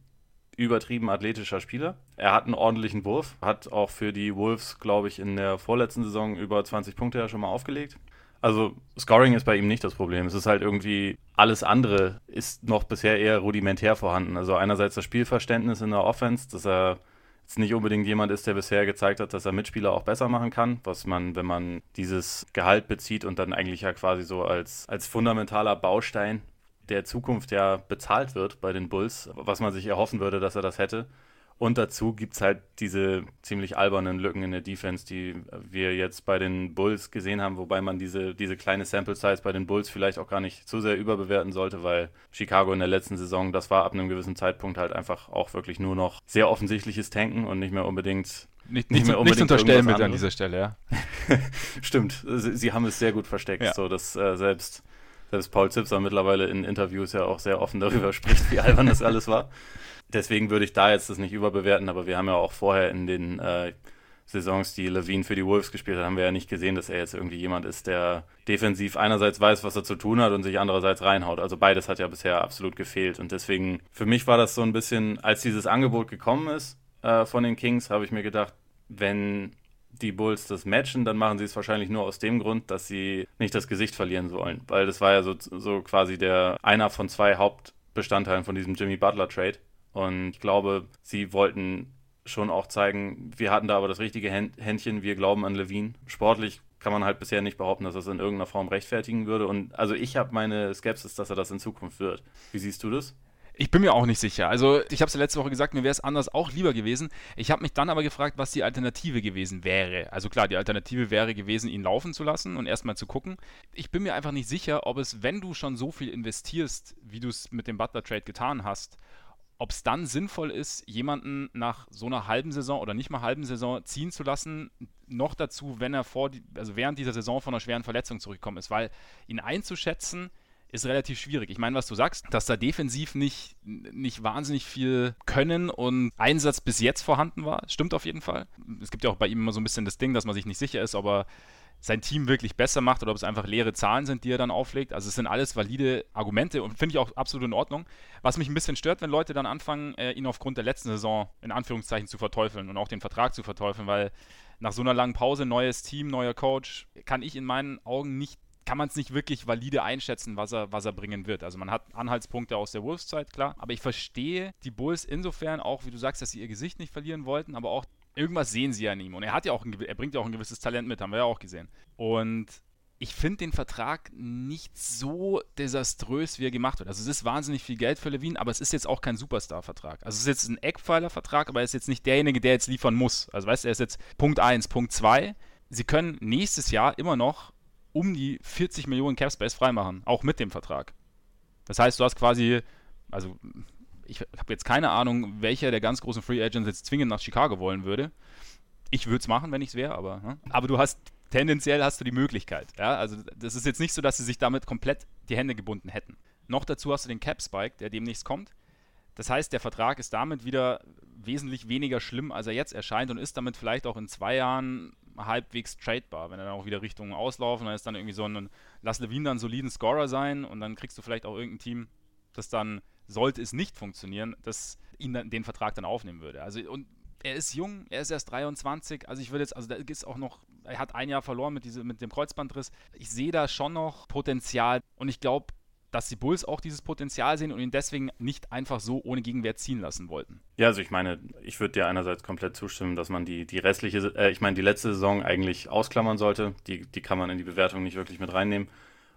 übertrieben athletischer Spieler. Er hat einen ordentlichen Wurf, hat auch für die Wolves, glaube ich, in der vorletzten Saison über 20 Punkte ja schon mal aufgelegt. Also Scoring ist bei ihm nicht das Problem. Es ist halt irgendwie alles andere ist noch bisher eher rudimentär vorhanden. Also einerseits das Spielverständnis in der Offense, dass er jetzt nicht unbedingt jemand ist, der bisher gezeigt hat, dass er Mitspieler auch besser machen kann, was man, wenn man dieses Gehalt bezieht und dann eigentlich ja quasi so als, als fundamentaler Baustein der Zukunft ja bezahlt wird bei den Bulls, was man sich erhoffen würde, dass er das hätte. Und dazu gibt es halt diese ziemlich albernen Lücken in der Defense, die wir jetzt bei den Bulls gesehen haben, wobei man diese, diese kleine Sample Size bei den Bulls vielleicht auch gar nicht zu sehr überbewerten sollte, weil Chicago in der letzten Saison, das war ab einem gewissen Zeitpunkt halt einfach auch wirklich nur noch sehr offensichtliches Tanken und nicht mehr unbedingt nicht, nicht, mehr unbedingt nicht unterstellen mit an dieser Stelle, ja. Stimmt, sie, sie, haben es sehr gut versteckt, ja. so dass äh, selbst, selbst Paul Zipser mittlerweile in Interviews ja auch sehr offen darüber spricht, wie albern das alles war deswegen würde ich da jetzt das nicht überbewerten, aber wir haben ja auch vorher in den äh, Saisons, die Levine für die Wolves gespielt hat, haben wir ja nicht gesehen, dass er jetzt irgendwie jemand ist, der defensiv einerseits weiß, was er zu tun hat und sich andererseits reinhaut. Also beides hat ja bisher absolut gefehlt. Und deswegen, für mich war das so ein bisschen, als dieses Angebot gekommen ist äh, von den Kings, habe ich mir gedacht, wenn die Bulls das matchen, dann machen sie es wahrscheinlich nur aus dem Grund, dass sie nicht das Gesicht verlieren wollen. Weil das war ja so, so quasi der einer von zwei Hauptbestandteilen von diesem Jimmy Butler Trade. Und ich glaube, sie wollten schon auch zeigen, wir hatten da aber das richtige Händchen, wir glauben an Levine. Sportlich kann man halt bisher nicht behaupten, dass es in irgendeiner Form rechtfertigen würde. Und also ich habe meine Skepsis, dass er das in Zukunft wird. Wie siehst du das? Ich bin mir auch nicht sicher. Also, ich habe es ja letzte Woche gesagt, mir wäre es anders auch lieber gewesen. Ich habe mich dann aber gefragt, was die Alternative gewesen wäre. Also klar, die Alternative wäre gewesen, ihn laufen zu lassen und erstmal zu gucken. Ich bin mir einfach nicht sicher, ob es, wenn du schon so viel investierst, wie du es mit dem Butler Trade getan hast, ob es dann sinnvoll ist, jemanden nach so einer halben Saison oder nicht mal halben Saison ziehen zu lassen, noch dazu, wenn er vor die, also während dieser Saison von einer schweren Verletzung zurückgekommen ist, weil ihn einzuschätzen ist relativ schwierig. Ich meine, was du sagst, dass da defensiv nicht, nicht wahnsinnig viel Können und Einsatz bis jetzt vorhanden war, stimmt auf jeden Fall. Es gibt ja auch bei ihm immer so ein bisschen das Ding, dass man sich nicht sicher ist, ob er sein Team wirklich besser macht oder ob es einfach leere Zahlen sind, die er dann auflegt. Also es sind alles valide Argumente und finde ich auch absolut in Ordnung. Was mich ein bisschen stört, wenn Leute dann anfangen, äh, ihn aufgrund der letzten Saison in Anführungszeichen zu verteufeln und auch den Vertrag zu verteufeln, weil nach so einer langen Pause, neues Team, neuer Coach, kann ich in meinen Augen nicht kann man es nicht wirklich valide einschätzen, was er, was er bringen wird. Also man hat Anhaltspunkte aus der Wolves-Zeit, klar. Aber ich verstehe die Bulls insofern auch, wie du sagst, dass sie ihr Gesicht nicht verlieren wollten, aber auch irgendwas sehen sie an ihm. Und er hat ja auch ein, er bringt ja auch ein gewisses Talent mit, haben wir ja auch gesehen. Und ich finde den Vertrag nicht so desaströs, wie er gemacht wird. Also es ist wahnsinnig viel Geld für Levine, aber es ist jetzt auch kein Superstar-Vertrag. Also es ist jetzt ein Eckpfeiler-Vertrag, aber er ist jetzt nicht derjenige, der jetzt liefern muss. Also weißt du, er ist jetzt Punkt 1, Punkt 2. Sie können nächstes Jahr immer noch um die 40 Millionen Cap Space freimachen, auch mit dem Vertrag. Das heißt, du hast quasi, also ich habe jetzt keine Ahnung, welcher der ganz großen Free Agents jetzt zwingend nach Chicago wollen würde. Ich würde es machen, wenn ich es wäre, aber, ne? aber du hast tendenziell hast du die Möglichkeit. Ja? Also das ist jetzt nicht so, dass sie sich damit komplett die Hände gebunden hätten. Noch dazu hast du den Cap Spike, der demnächst kommt. Das heißt, der Vertrag ist damit wieder wesentlich weniger schlimm, als er jetzt erscheint und ist damit vielleicht auch in zwei Jahren halbwegs tradebar, wenn er dann auch wieder Richtung auslaufen, dann ist dann irgendwie so ein, lass Levine dann soliden Scorer sein und dann kriegst du vielleicht auch irgendein Team, das dann, sollte es nicht funktionieren, das ihn dann, den Vertrag dann aufnehmen würde. Also und er ist jung, er ist erst 23, also ich würde jetzt, also da ist auch noch, er hat ein Jahr verloren mit, diese, mit dem Kreuzbandriss. Ich sehe da schon noch Potenzial und ich glaube, dass die Bulls auch dieses Potenzial sehen und ihn deswegen nicht einfach so ohne Gegenwehr ziehen lassen wollten. Ja, also ich meine, ich würde dir einerseits komplett zustimmen, dass man die, die restliche, äh, ich meine, die letzte Saison eigentlich ausklammern sollte. Die, die kann man in die Bewertung nicht wirklich mit reinnehmen.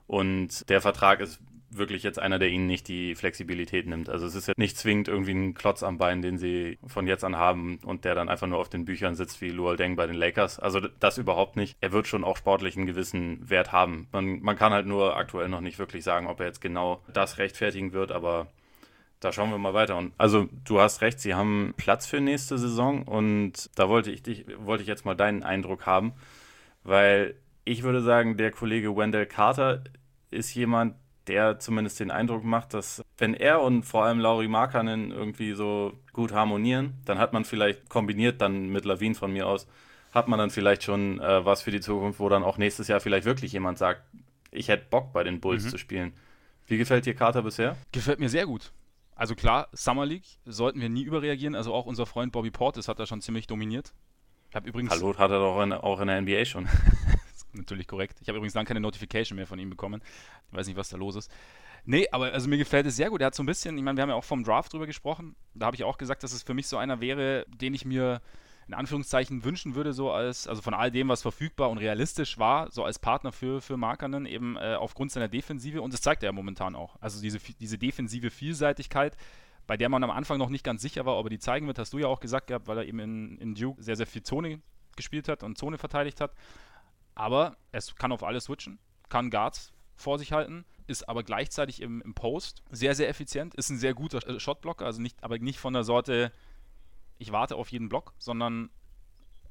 Und der Vertrag ist wirklich jetzt einer, der ihnen nicht die Flexibilität nimmt. Also es ist ja nicht zwingend irgendwie ein Klotz am Bein, den sie von jetzt an haben und der dann einfach nur auf den Büchern sitzt wie Luol Deng bei den Lakers. Also das überhaupt nicht. Er wird schon auch sportlich einen gewissen Wert haben. Man, man kann halt nur aktuell noch nicht wirklich sagen, ob er jetzt genau das rechtfertigen wird, aber da schauen wir mal weiter. Und also du hast recht, sie haben Platz für nächste Saison und da wollte ich dich, wollte ich jetzt mal deinen Eindruck haben, weil ich würde sagen, der Kollege Wendell Carter ist jemand, der zumindest den Eindruck macht, dass wenn er und vor allem Lauri Markkanen irgendwie so gut harmonieren, dann hat man vielleicht kombiniert dann mit Lawin von mir aus, hat man dann vielleicht schon äh, was für die Zukunft, wo dann auch nächstes Jahr vielleicht wirklich jemand sagt, ich hätte Bock bei den Bulls mhm. zu spielen. Wie gefällt dir Carter bisher? Gefällt mir sehr gut. Also klar, Summer League sollten wir nie überreagieren. Also auch unser Freund Bobby Portis hat da schon ziemlich dominiert. Ich habe übrigens. Hallo, hat er doch in, auch in der NBA schon. natürlich korrekt. Ich habe übrigens dann keine Notification mehr von ihm bekommen. Ich weiß nicht, was da los ist. Nee, aber also mir gefällt es sehr gut. Er hat so ein bisschen, ich meine, wir haben ja auch vom Draft drüber gesprochen. Da habe ich auch gesagt, dass es für mich so einer wäre, den ich mir in Anführungszeichen wünschen würde, so als, also von all dem, was verfügbar und realistisch war, so als Partner für, für Markanen, eben äh, aufgrund seiner Defensive. Und das zeigt er ja momentan auch. Also diese, diese defensive Vielseitigkeit, bei der man am Anfang noch nicht ganz sicher war, ob er die zeigen wird, hast du ja auch gesagt gehabt, weil er eben in, in Duke sehr, sehr viel Zone gespielt hat und Zone verteidigt hat. Aber es kann auf alles switchen, kann Guards vor sich halten, ist aber gleichzeitig im, im Post sehr, sehr effizient, ist ein sehr guter äh, Shotblocker, also nicht, aber nicht von der Sorte, ich warte auf jeden Block, sondern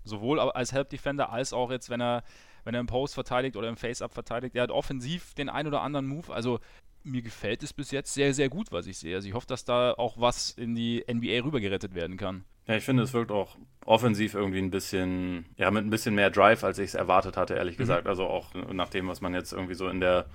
sowohl als Help Defender als auch jetzt, wenn er, wenn er im Post verteidigt oder im Face-Up verteidigt. Er hat offensiv den ein oder anderen Move, also mir gefällt es bis jetzt sehr, sehr gut, was ich sehe. Also ich hoffe, dass da auch was in die NBA rübergerettet werden kann. Ja, ich finde, es wirkt auch offensiv irgendwie ein bisschen, ja, mit ein bisschen mehr Drive, als ich es erwartet hatte, ehrlich mhm. gesagt. Also auch nach dem, was man jetzt irgendwie so in der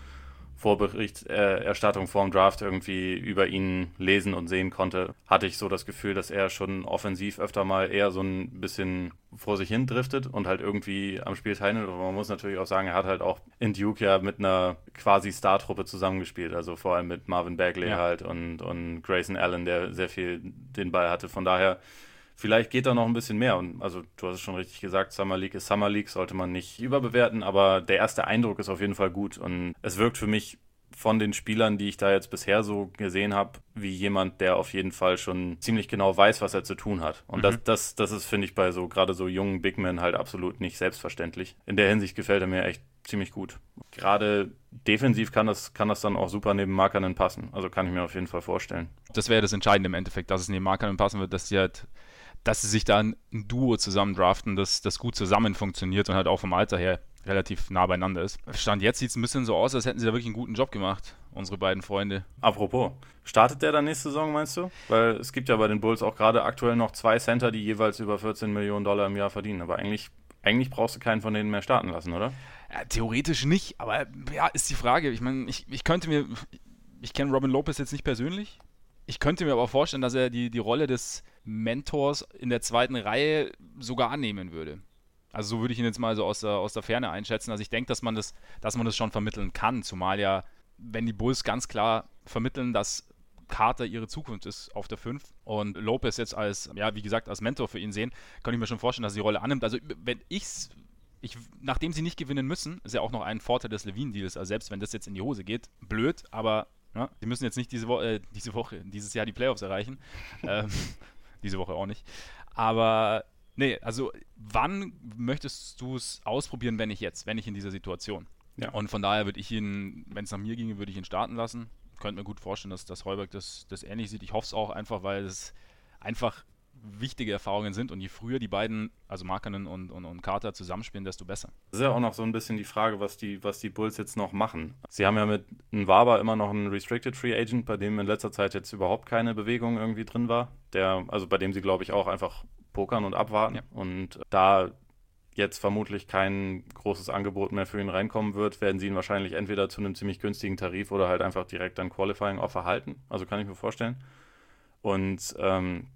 Vorberichterstattung vorm Draft irgendwie über ihn lesen und sehen konnte, hatte ich so das Gefühl, dass er schon offensiv öfter mal eher so ein bisschen vor sich hin driftet und halt irgendwie am Spiel teilnimmt. Aber man muss natürlich auch sagen, er hat halt auch in Duke ja mit einer quasi Star-Truppe zusammengespielt. Also vor allem mit Marvin Bagley ja. halt und, und Grayson Allen, der sehr viel den Ball hatte. Von daher vielleicht geht da noch ein bisschen mehr. Und also du hast es schon richtig gesagt, Summer League ist Summer League, sollte man nicht überbewerten, aber der erste Eindruck ist auf jeden Fall gut. Und es wirkt für mich von den Spielern, die ich da jetzt bisher so gesehen habe, wie jemand, der auf jeden Fall schon ziemlich genau weiß, was er zu tun hat. Und mhm. das, das, das ist, finde ich, bei so gerade so jungen Big Men halt absolut nicht selbstverständlich. In der Hinsicht gefällt er mir echt ziemlich gut. Gerade defensiv kann das, kann das dann auch super neben Markern passen. Also kann ich mir auf jeden Fall vorstellen. Das wäre das Entscheidende im Endeffekt, dass es neben Markern passen wird, dass sie halt dass sie sich da ein Duo zusammen draften, das, das gut zusammen funktioniert und halt auch vom Alter her relativ nah beieinander ist. Stand jetzt sieht es ein bisschen so aus, als hätten sie da wirklich einen guten Job gemacht, unsere beiden Freunde. Apropos, startet der dann nächste Saison, meinst du? Weil es gibt ja bei den Bulls auch gerade aktuell noch zwei Center, die jeweils über 14 Millionen Dollar im Jahr verdienen. Aber eigentlich eigentlich brauchst du keinen von denen mehr starten lassen, oder? Ja, theoretisch nicht, aber ja, ist die Frage. Ich meine, ich, ich könnte mir, ich kenne Robin Lopez jetzt nicht persönlich. Ich könnte mir aber vorstellen, dass er die, die Rolle des Mentors in der zweiten Reihe sogar annehmen würde. Also so würde ich ihn jetzt mal so aus der, aus der Ferne einschätzen. Also ich denke, dass man das, dass man das schon vermitteln kann, zumal ja, wenn die Bulls ganz klar vermitteln, dass Carter ihre Zukunft ist auf der 5 und Lopez jetzt als, ja, wie gesagt, als Mentor für ihn sehen, kann ich mir schon vorstellen, dass er die Rolle annimmt. Also wenn ich's ich, nachdem sie nicht gewinnen müssen, ist ja auch noch ein Vorteil des Levine-Deals. Also selbst wenn das jetzt in die Hose geht, blöd, aber ja, sie müssen jetzt nicht diese, Wo äh, diese Woche, dieses Jahr die Playoffs erreichen. ähm, diese Woche auch nicht. Aber nee, also wann möchtest du es ausprobieren, wenn nicht jetzt, wenn nicht in dieser Situation? Ja. Und von daher würde ich ihn, wenn es nach mir ginge, würde ich ihn starten lassen. Könnte mir gut vorstellen, dass, dass Heuberg das, das ähnlich sieht. Ich hoffe es auch einfach, weil es einfach wichtige Erfahrungen sind und je früher die beiden, also Markanen und, und, und Carter zusammenspielen, desto besser. Das ist ja auch noch so ein bisschen die Frage, was die, was die Bulls jetzt noch machen. Sie haben ja mit Nwaba immer noch einen Restricted Free Agent, bei dem in letzter Zeit jetzt überhaupt keine Bewegung irgendwie drin war. Der, also bei dem sie, glaube ich, auch einfach pokern und abwarten. Ja. Und da jetzt vermutlich kein großes Angebot mehr für ihn reinkommen wird, werden sie ihn wahrscheinlich entweder zu einem ziemlich günstigen Tarif oder halt einfach direkt ein Qualifying Offer halten. Also kann ich mir vorstellen. Und ähm,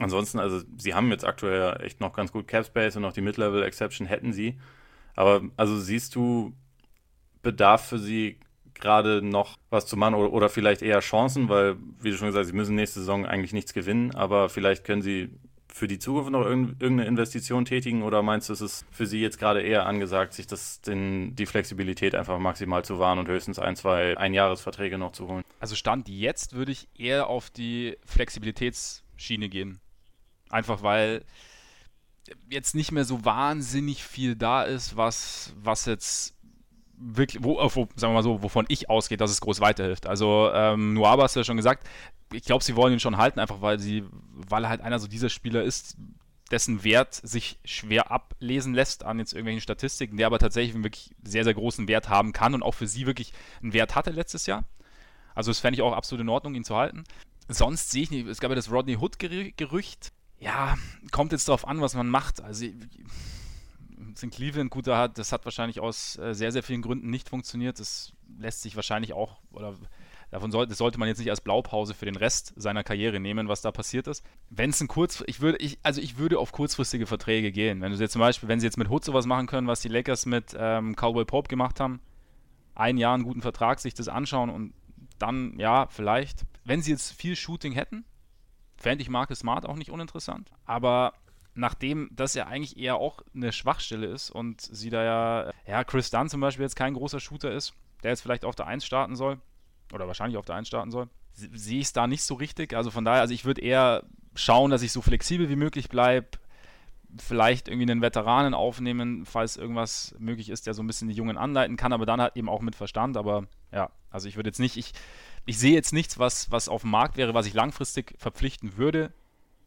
Ansonsten, also sie haben jetzt aktuell echt noch ganz gut Cap Space und noch die Mid-Level Exception hätten sie. Aber also siehst du Bedarf für sie gerade noch was zu machen oder, oder vielleicht eher Chancen, weil, wie du schon gesagt hast, sie müssen nächste Saison eigentlich nichts gewinnen, aber vielleicht können sie für die Zukunft noch irgendeine Investition tätigen oder meinst du, es ist für sie jetzt gerade eher angesagt, sich das, den, die Flexibilität einfach maximal zu wahren und höchstens ein, zwei Einjahresverträge noch zu holen? Also Stand jetzt würde ich eher auf die Flexibilitätsschiene gehen. Einfach weil jetzt nicht mehr so wahnsinnig viel da ist, was, was jetzt wirklich, wo, wo, sagen wir mal so, wovon ich ausgehe, dass es groß weiterhilft. Also ähm, Nuaba hast du ja schon gesagt, ich glaube, sie wollen ihn schon halten, einfach weil sie, weil er halt einer so dieser Spieler ist, dessen Wert sich schwer ablesen lässt an jetzt irgendwelchen Statistiken, der aber tatsächlich einen wirklich sehr, sehr großen Wert haben kann und auch für sie wirklich einen Wert hatte letztes Jahr. Also das fände ich auch absolut in Ordnung, ihn zu halten. Sonst sehe ich nicht, es gab ja das Rodney Hood-Gerücht, ja, kommt jetzt darauf an, was man macht. Also in Cleveland gut, das hat wahrscheinlich aus äh, sehr, sehr vielen Gründen nicht funktioniert. Das lässt sich wahrscheinlich auch, oder davon sollte, sollte man jetzt nicht als Blaupause für den Rest seiner Karriere nehmen, was da passiert ist. Wenn es ein kurz, ich würde, ich, also ich würde auf kurzfristige Verträge gehen. Wenn du jetzt zum Beispiel, wenn sie jetzt mit Hood sowas machen können, was die Lakers mit ähm, Cowboy Pope gemacht haben, ein Jahr einen guten Vertrag, sich das anschauen und dann, ja, vielleicht. Wenn sie jetzt viel Shooting hätten, fände ich Marcus Smart auch nicht uninteressant. Aber nachdem das ja eigentlich eher auch eine Schwachstelle ist und sie da ja, ja, Chris Dunn zum Beispiel jetzt kein großer Shooter ist, der jetzt vielleicht auf der 1 starten soll, oder wahrscheinlich auf der 1 starten soll, sehe ich es da nicht so richtig. Also von daher, also ich würde eher schauen, dass ich so flexibel wie möglich bleibe, vielleicht irgendwie einen Veteranen aufnehmen, falls irgendwas möglich ist, der so ein bisschen die Jungen anleiten kann, aber dann halt eben auch mit Verstand. Aber ja, also ich würde jetzt nicht, ich, ich sehe jetzt nichts, was, was auf dem Markt wäre, was ich langfristig verpflichten würde,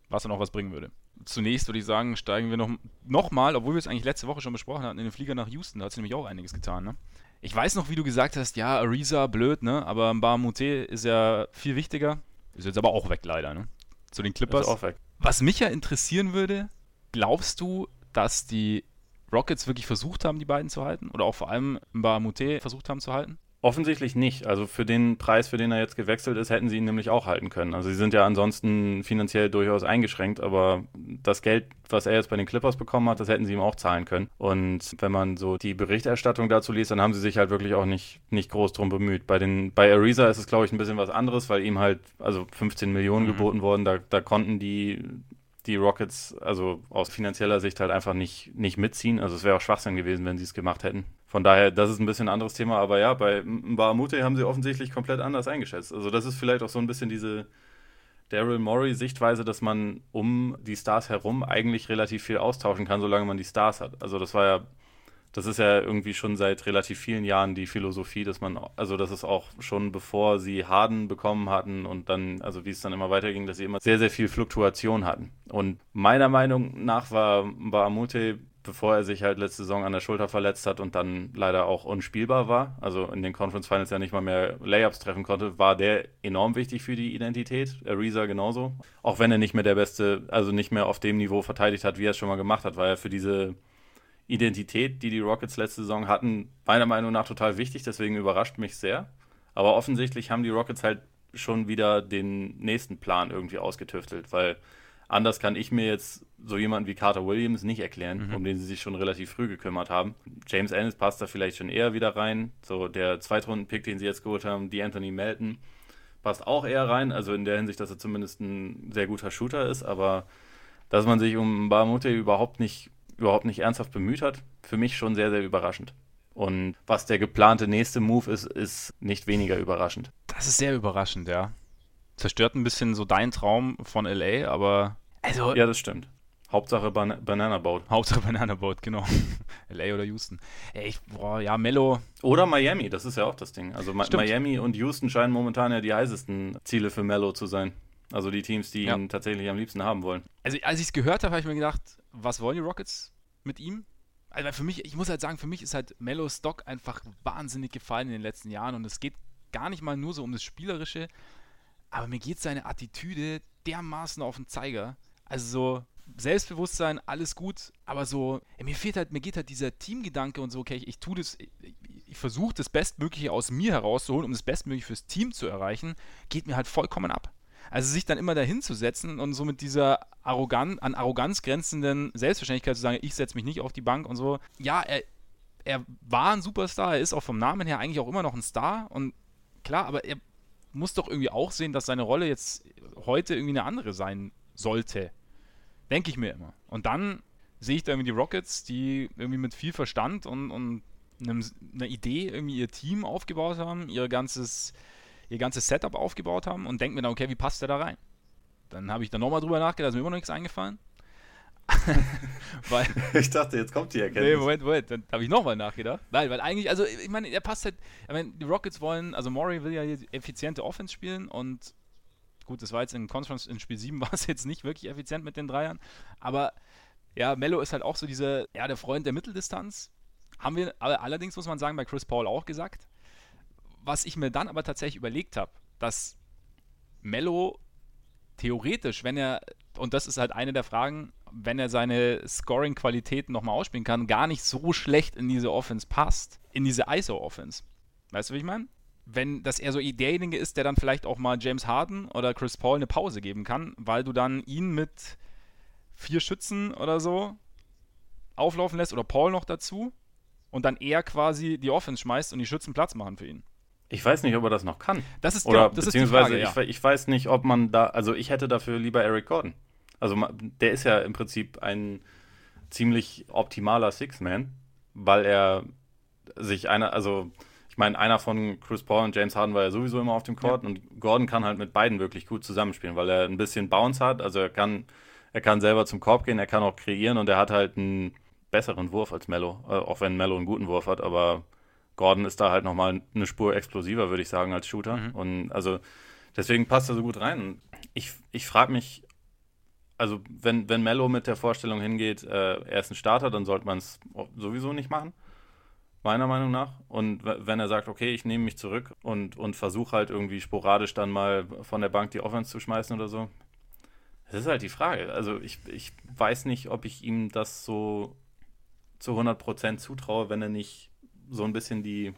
was dann auch was bringen würde. Zunächst würde ich sagen, steigen wir noch, noch mal, obwohl wir es eigentlich letzte Woche schon besprochen hatten, in den Flieger nach Houston. Da hat es nämlich auch einiges getan. Ne? Ich weiß noch, wie du gesagt hast, ja, Ariza, blöd, ne? aber Mute ist ja viel wichtiger. Ist jetzt aber auch weg, leider. Ne? Zu den Clippers. Ist auch weg. Was mich ja interessieren würde, glaubst du, dass die Rockets wirklich versucht haben, die beiden zu halten? Oder auch vor allem Mute versucht haben zu halten? Offensichtlich nicht. Also für den Preis, für den er jetzt gewechselt ist, hätten sie ihn nämlich auch halten können. Also sie sind ja ansonsten finanziell durchaus eingeschränkt, aber das Geld, was er jetzt bei den Clippers bekommen hat, das hätten sie ihm auch zahlen können. Und wenn man so die Berichterstattung dazu liest, dann haben sie sich halt wirklich auch nicht, nicht groß drum bemüht. Bei den, bei Ariza ist es, glaube ich, ein bisschen was anderes, weil ihm halt also 15 Millionen mhm. geboten wurden. Da, da konnten die die Rockets also aus finanzieller Sicht halt einfach nicht, nicht mitziehen. Also es wäre auch Schwachsinn gewesen, wenn sie es gemacht hätten. Von daher, das ist ein bisschen ein anderes Thema. Aber ja, bei Bahamute haben sie offensichtlich komplett anders eingeschätzt. Also das ist vielleicht auch so ein bisschen diese Daryl Morey-Sichtweise, dass man um die Stars herum eigentlich relativ viel austauschen kann, solange man die Stars hat. Also das war ja das ist ja irgendwie schon seit relativ vielen Jahren die Philosophie, dass man, also das ist auch schon bevor sie Harden bekommen hatten und dann, also wie es dann immer weiterging, dass sie immer sehr, sehr viel Fluktuation hatten. Und meiner Meinung nach war Baamute, bevor er sich halt letzte Saison an der Schulter verletzt hat und dann leider auch unspielbar war, also in den Conference Finals ja nicht mal mehr Layups treffen konnte, war der enorm wichtig für die Identität. Ariza genauso. Auch wenn er nicht mehr der Beste, also nicht mehr auf dem Niveau verteidigt hat, wie er es schon mal gemacht hat, war er für diese Identität, die die Rockets letzte Saison hatten, meiner Meinung nach total wichtig, deswegen überrascht mich sehr. Aber offensichtlich haben die Rockets halt schon wieder den nächsten Plan irgendwie ausgetüftelt, weil anders kann ich mir jetzt so jemanden wie Carter Williams nicht erklären, mhm. um den sie sich schon relativ früh gekümmert haben. James Ennis passt da vielleicht schon eher wieder rein. So der Zweitrunden-Pick, den sie jetzt geholt haben, die Anthony Melton, passt auch eher rein. Also in der Hinsicht, dass er zumindest ein sehr guter Shooter ist, aber dass man sich um Bahamute überhaupt nicht, überhaupt nicht ernsthaft bemüht hat, für mich schon sehr, sehr überraschend. Und was der geplante nächste Move ist, ist nicht weniger überraschend. Das ist sehr überraschend, ja. Zerstört ein bisschen so dein Traum von LA, aber. Also, ja, das stimmt. Hauptsache Ban Banana Boat. Hauptsache Banana Boat, genau. LA oder Houston. Ey, ich, boah, ja, Mello. Oder Miami, das ist ja auch das Ding. Also stimmt. Miami und Houston scheinen momentan ja die heißesten Ziele für Mello zu sein. Also die Teams, die ja. ihn tatsächlich am liebsten haben wollen. Also als ich es gehört habe, habe ich mir gedacht, was wollen die Rockets mit ihm? Also für mich, ich muss halt sagen, für mich ist halt Mellow Stock einfach wahnsinnig gefallen in den letzten Jahren und es geht gar nicht mal nur so um das Spielerische, aber mir geht seine Attitüde dermaßen auf den Zeiger. Also so Selbstbewusstsein, alles gut, aber so, ey, mir fehlt halt, mir geht halt dieser Teamgedanke und so, okay, ich, ich tue das, ich, ich versuche das Bestmögliche aus mir herauszuholen, um das Bestmögliche fürs Team zu erreichen, geht mir halt vollkommen ab. Also sich dann immer dahin zu setzen und so mit dieser arrogan an Arroganz grenzenden Selbstverständlichkeit zu sagen, ich setze mich nicht auf die Bank und so. Ja, er, er war ein Superstar, er ist auch vom Namen her eigentlich auch immer noch ein Star und klar, aber er muss doch irgendwie auch sehen, dass seine Rolle jetzt heute irgendwie eine andere sein sollte. Denke ich mir immer. Und dann sehe ich da irgendwie die Rockets, die irgendwie mit viel Verstand und, und einem, einer Idee irgendwie ihr Team aufgebaut haben, ihr ganzes, ihr ganzes Setup aufgebaut haben und denke mir dann, okay, wie passt der da rein? Dann habe ich da nochmal drüber nachgedacht, ist mir immer noch nichts eingefallen. weil, ich dachte, jetzt kommt die Erkenntnis. Nee, Moment, Moment, dann habe ich nochmal nachgedacht. Nein, weil eigentlich, also ich meine, er passt halt, ich meine, die Rockets wollen, also Maury will ja effiziente Offense spielen und gut, das war jetzt in Conference, in Spiel 7 war es jetzt nicht wirklich effizient mit den Dreiern, aber ja, Mello ist halt auch so dieser, ja, der Freund der Mitteldistanz. Haben wir allerdings, muss man sagen, bei Chris Paul auch gesagt. Was ich mir dann aber tatsächlich überlegt habe, dass Mello theoretisch, wenn er, und das ist halt eine der Fragen, wenn er seine Scoring-Qualitäten nochmal ausspielen kann, gar nicht so schlecht in diese Offense passt, in diese ISO-Offense. Weißt du, wie ich meine? Wenn das eher so derjenige ist, der dann vielleicht auch mal James Harden oder Chris Paul eine Pause geben kann, weil du dann ihn mit vier Schützen oder so auflaufen lässt oder Paul noch dazu und dann eher quasi die Offense schmeißt und die Schützen Platz machen für ihn. Ich weiß nicht, ob er das noch kann. Das ist, Oder, das beziehungsweise ist Frage, ja. ich, ich, weiß nicht, ob man da, also ich hätte dafür lieber Eric Gordon. Also der ist ja im Prinzip ein ziemlich optimaler Six-Man, weil er sich einer, also ich meine, einer von Chris Paul und James Harden war ja sowieso immer auf dem Court ja. und Gordon kann halt mit beiden wirklich gut zusammenspielen, weil er ein bisschen Bounce hat, also er kann, er kann selber zum Korb gehen, er kann auch kreieren und er hat halt einen besseren Wurf als Mello, äh, auch wenn Mello einen guten Wurf hat, aber Gordon ist da halt nochmal eine Spur explosiver, würde ich sagen, als Shooter. Mhm. Und also deswegen passt er so gut rein. Ich, ich frage mich, also wenn, wenn Mello mit der Vorstellung hingeht, äh, er ist ein Starter, dann sollte man es sowieso nicht machen. Meiner Meinung nach. Und wenn er sagt, okay, ich nehme mich zurück und, und versuche halt irgendwie sporadisch dann mal von der Bank die Offense zu schmeißen oder so. Das ist halt die Frage. Also ich, ich weiß nicht, ob ich ihm das so zu 100% zutraue, wenn er nicht so ein bisschen die,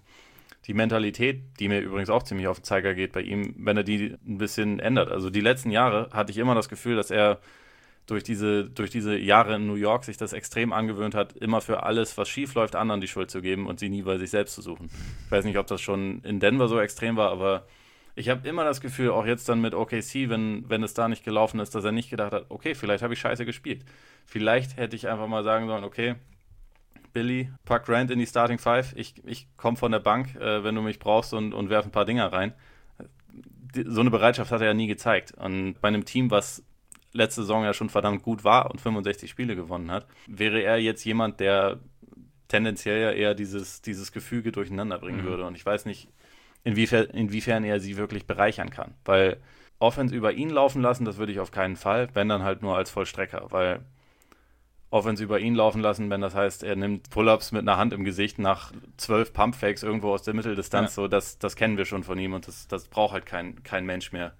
die Mentalität, die mir übrigens auch ziemlich auf den Zeiger geht bei ihm, wenn er die ein bisschen ändert. Also die letzten Jahre hatte ich immer das Gefühl, dass er durch diese, durch diese Jahre in New York sich das extrem angewöhnt hat, immer für alles, was schief läuft, anderen die Schuld zu geben und sie nie bei sich selbst zu suchen. Ich weiß nicht, ob das schon in Denver so extrem war, aber ich habe immer das Gefühl, auch jetzt dann mit OKC, wenn, wenn es da nicht gelaufen ist, dass er nicht gedacht hat, okay, vielleicht habe ich scheiße gespielt. Vielleicht hätte ich einfach mal sagen sollen, okay, Billy, pack Grant in die Starting Five. Ich, ich komme von der Bank, äh, wenn du mich brauchst und, und werfe ein paar Dinger rein. So eine Bereitschaft hat er ja nie gezeigt. Und bei einem Team, was letzte Saison ja schon verdammt gut war und 65 Spiele gewonnen hat, wäre er jetzt jemand, der tendenziell ja eher dieses, dieses Gefüge durcheinander bringen mhm. würde. Und ich weiß nicht, inwiefern, inwiefern er sie wirklich bereichern kann. Weil Offense über ihn laufen lassen, das würde ich auf keinen Fall, wenn dann halt nur als Vollstrecker. Weil Offense über ihn laufen lassen, wenn das heißt, er nimmt Pull-ups mit einer Hand im Gesicht nach zwölf Pump-Fakes irgendwo aus der Mitteldistanz. Ja. So, das, das kennen wir schon von ihm und das, das braucht halt kein, kein Mensch mehr.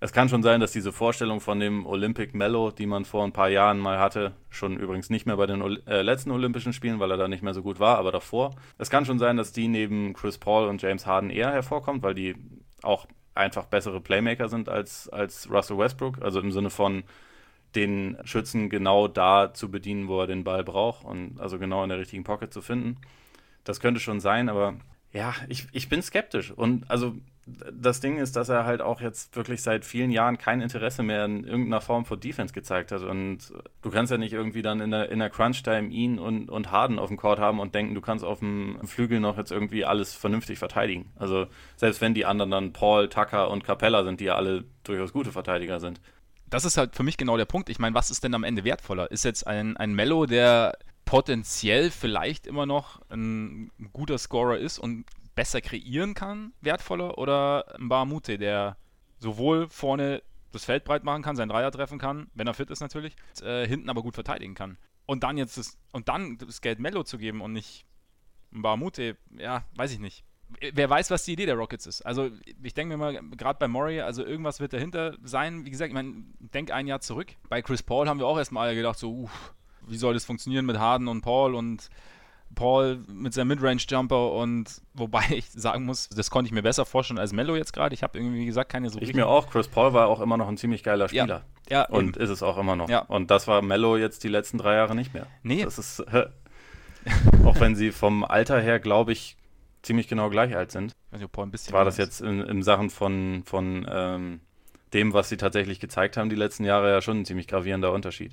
es kann schon sein, dass diese Vorstellung von dem Olympic Mellow, die man vor ein paar Jahren mal hatte, schon übrigens nicht mehr bei den äh, letzten Olympischen Spielen, weil er da nicht mehr so gut war, aber davor. Es kann schon sein, dass die neben Chris Paul und James Harden eher hervorkommt, weil die auch einfach bessere Playmaker sind als, als Russell Westbrook. Also im Sinne von den Schützen genau da zu bedienen, wo er den Ball braucht und also genau in der richtigen Pocket zu finden. Das könnte schon sein, aber ja, ich, ich bin skeptisch. Und also das Ding ist, dass er halt auch jetzt wirklich seit vielen Jahren kein Interesse mehr in irgendeiner Form von Defense gezeigt hat. Und du kannst ja nicht irgendwie dann in der, in der Crunch-Time ihn und, und Harden auf dem Court haben und denken, du kannst auf dem Flügel noch jetzt irgendwie alles vernünftig verteidigen. Also selbst wenn die anderen dann Paul, Tucker und Capella sind, die ja alle durchaus gute Verteidiger sind. Das ist halt für mich genau der Punkt. Ich meine, was ist denn am Ende wertvoller? Ist jetzt ein, ein Mello, der potenziell vielleicht immer noch ein guter Scorer ist und besser kreieren kann, wertvoller, oder ein Bahamute, der sowohl vorne das Feld breit machen kann, seinen Dreier treffen kann, wenn er fit ist natürlich, äh, hinten aber gut verteidigen kann. Und dann jetzt das, und dann das Geld Mello zu geben und nicht ein Bahamute, ja, weiß ich nicht. Wer weiß, was die Idee der Rockets ist. Also, ich denke mir mal, gerade bei Murray, also irgendwas wird dahinter sein. Wie gesagt, ich meine, denk ein Jahr zurück. Bei Chris Paul haben wir auch erstmal gedacht, so, uff, wie soll das funktionieren mit Harden und Paul und Paul mit seinem Midrange-Jumper und wobei ich sagen muss, das konnte ich mir besser vorstellen als Mello jetzt gerade. Ich habe irgendwie, wie gesagt, keine so Ich mir auch. Chris Paul war auch immer noch ein ziemlich geiler Spieler. Ja, ja und eben. ist es auch immer noch. Ja. Und das war Mello jetzt die letzten drei Jahre nicht mehr. Nee. Das ist, auch wenn sie vom Alter her, glaube ich, ziemlich genau gleich alt sind. Ein bisschen war das jetzt in, in Sachen von, von ähm, dem, was sie tatsächlich gezeigt haben, die letzten Jahre ja schon ein ziemlich gravierender Unterschied.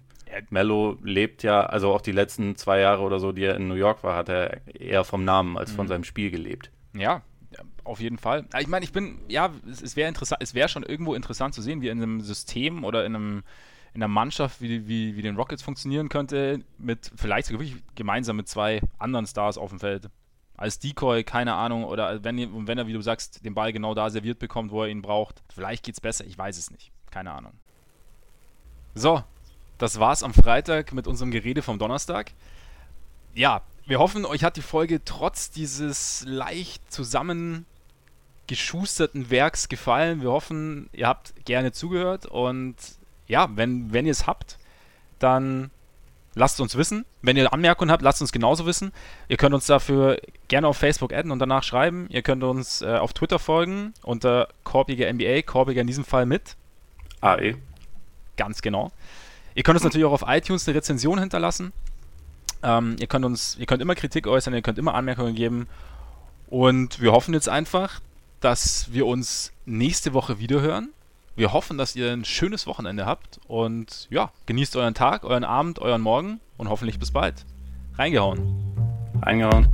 Mello lebt ja, also auch die letzten zwei Jahre oder so, die er in New York war, hat er eher vom Namen als von mhm. seinem Spiel gelebt. Ja, auf jeden Fall. Ich meine, ich bin, ja, es, es wäre interessant, es wäre schon irgendwo interessant zu sehen, wie in einem System oder in einem in einer Mannschaft wie, wie, wie den Rockets funktionieren könnte, mit vielleicht sogar wirklich gemeinsam mit zwei anderen Stars auf dem Feld. Als Decoy, keine Ahnung, oder wenn, wenn er, wie du sagst, den Ball genau da serviert bekommt, wo er ihn braucht. Vielleicht geht es besser, ich weiß es nicht. Keine Ahnung. So, das war's am Freitag mit unserem Gerede vom Donnerstag. Ja, wir hoffen, euch hat die Folge trotz dieses leicht zusammengeschusterten Werks gefallen. Wir hoffen, ihr habt gerne zugehört und ja, wenn, wenn ihr es habt, dann lasst uns wissen. Wenn ihr Anmerkungen habt, lasst uns genauso wissen. Ihr könnt uns dafür gerne auf Facebook adden und danach schreiben. Ihr könnt uns äh, auf Twitter folgen unter Korbiger NBA, Korbiger in diesem Fall mit AE. Ganz genau. Ihr könnt uns natürlich auch auf iTunes eine Rezension hinterlassen. Ähm, ihr könnt uns, ihr könnt immer Kritik äußern, ihr könnt immer Anmerkungen geben. Und wir hoffen jetzt einfach, dass wir uns nächste Woche wiederhören. Wir hoffen, dass ihr ein schönes Wochenende habt und ja, genießt euren Tag, euren Abend, euren Morgen und hoffentlich bis bald. Reingehauen. Reingehauen.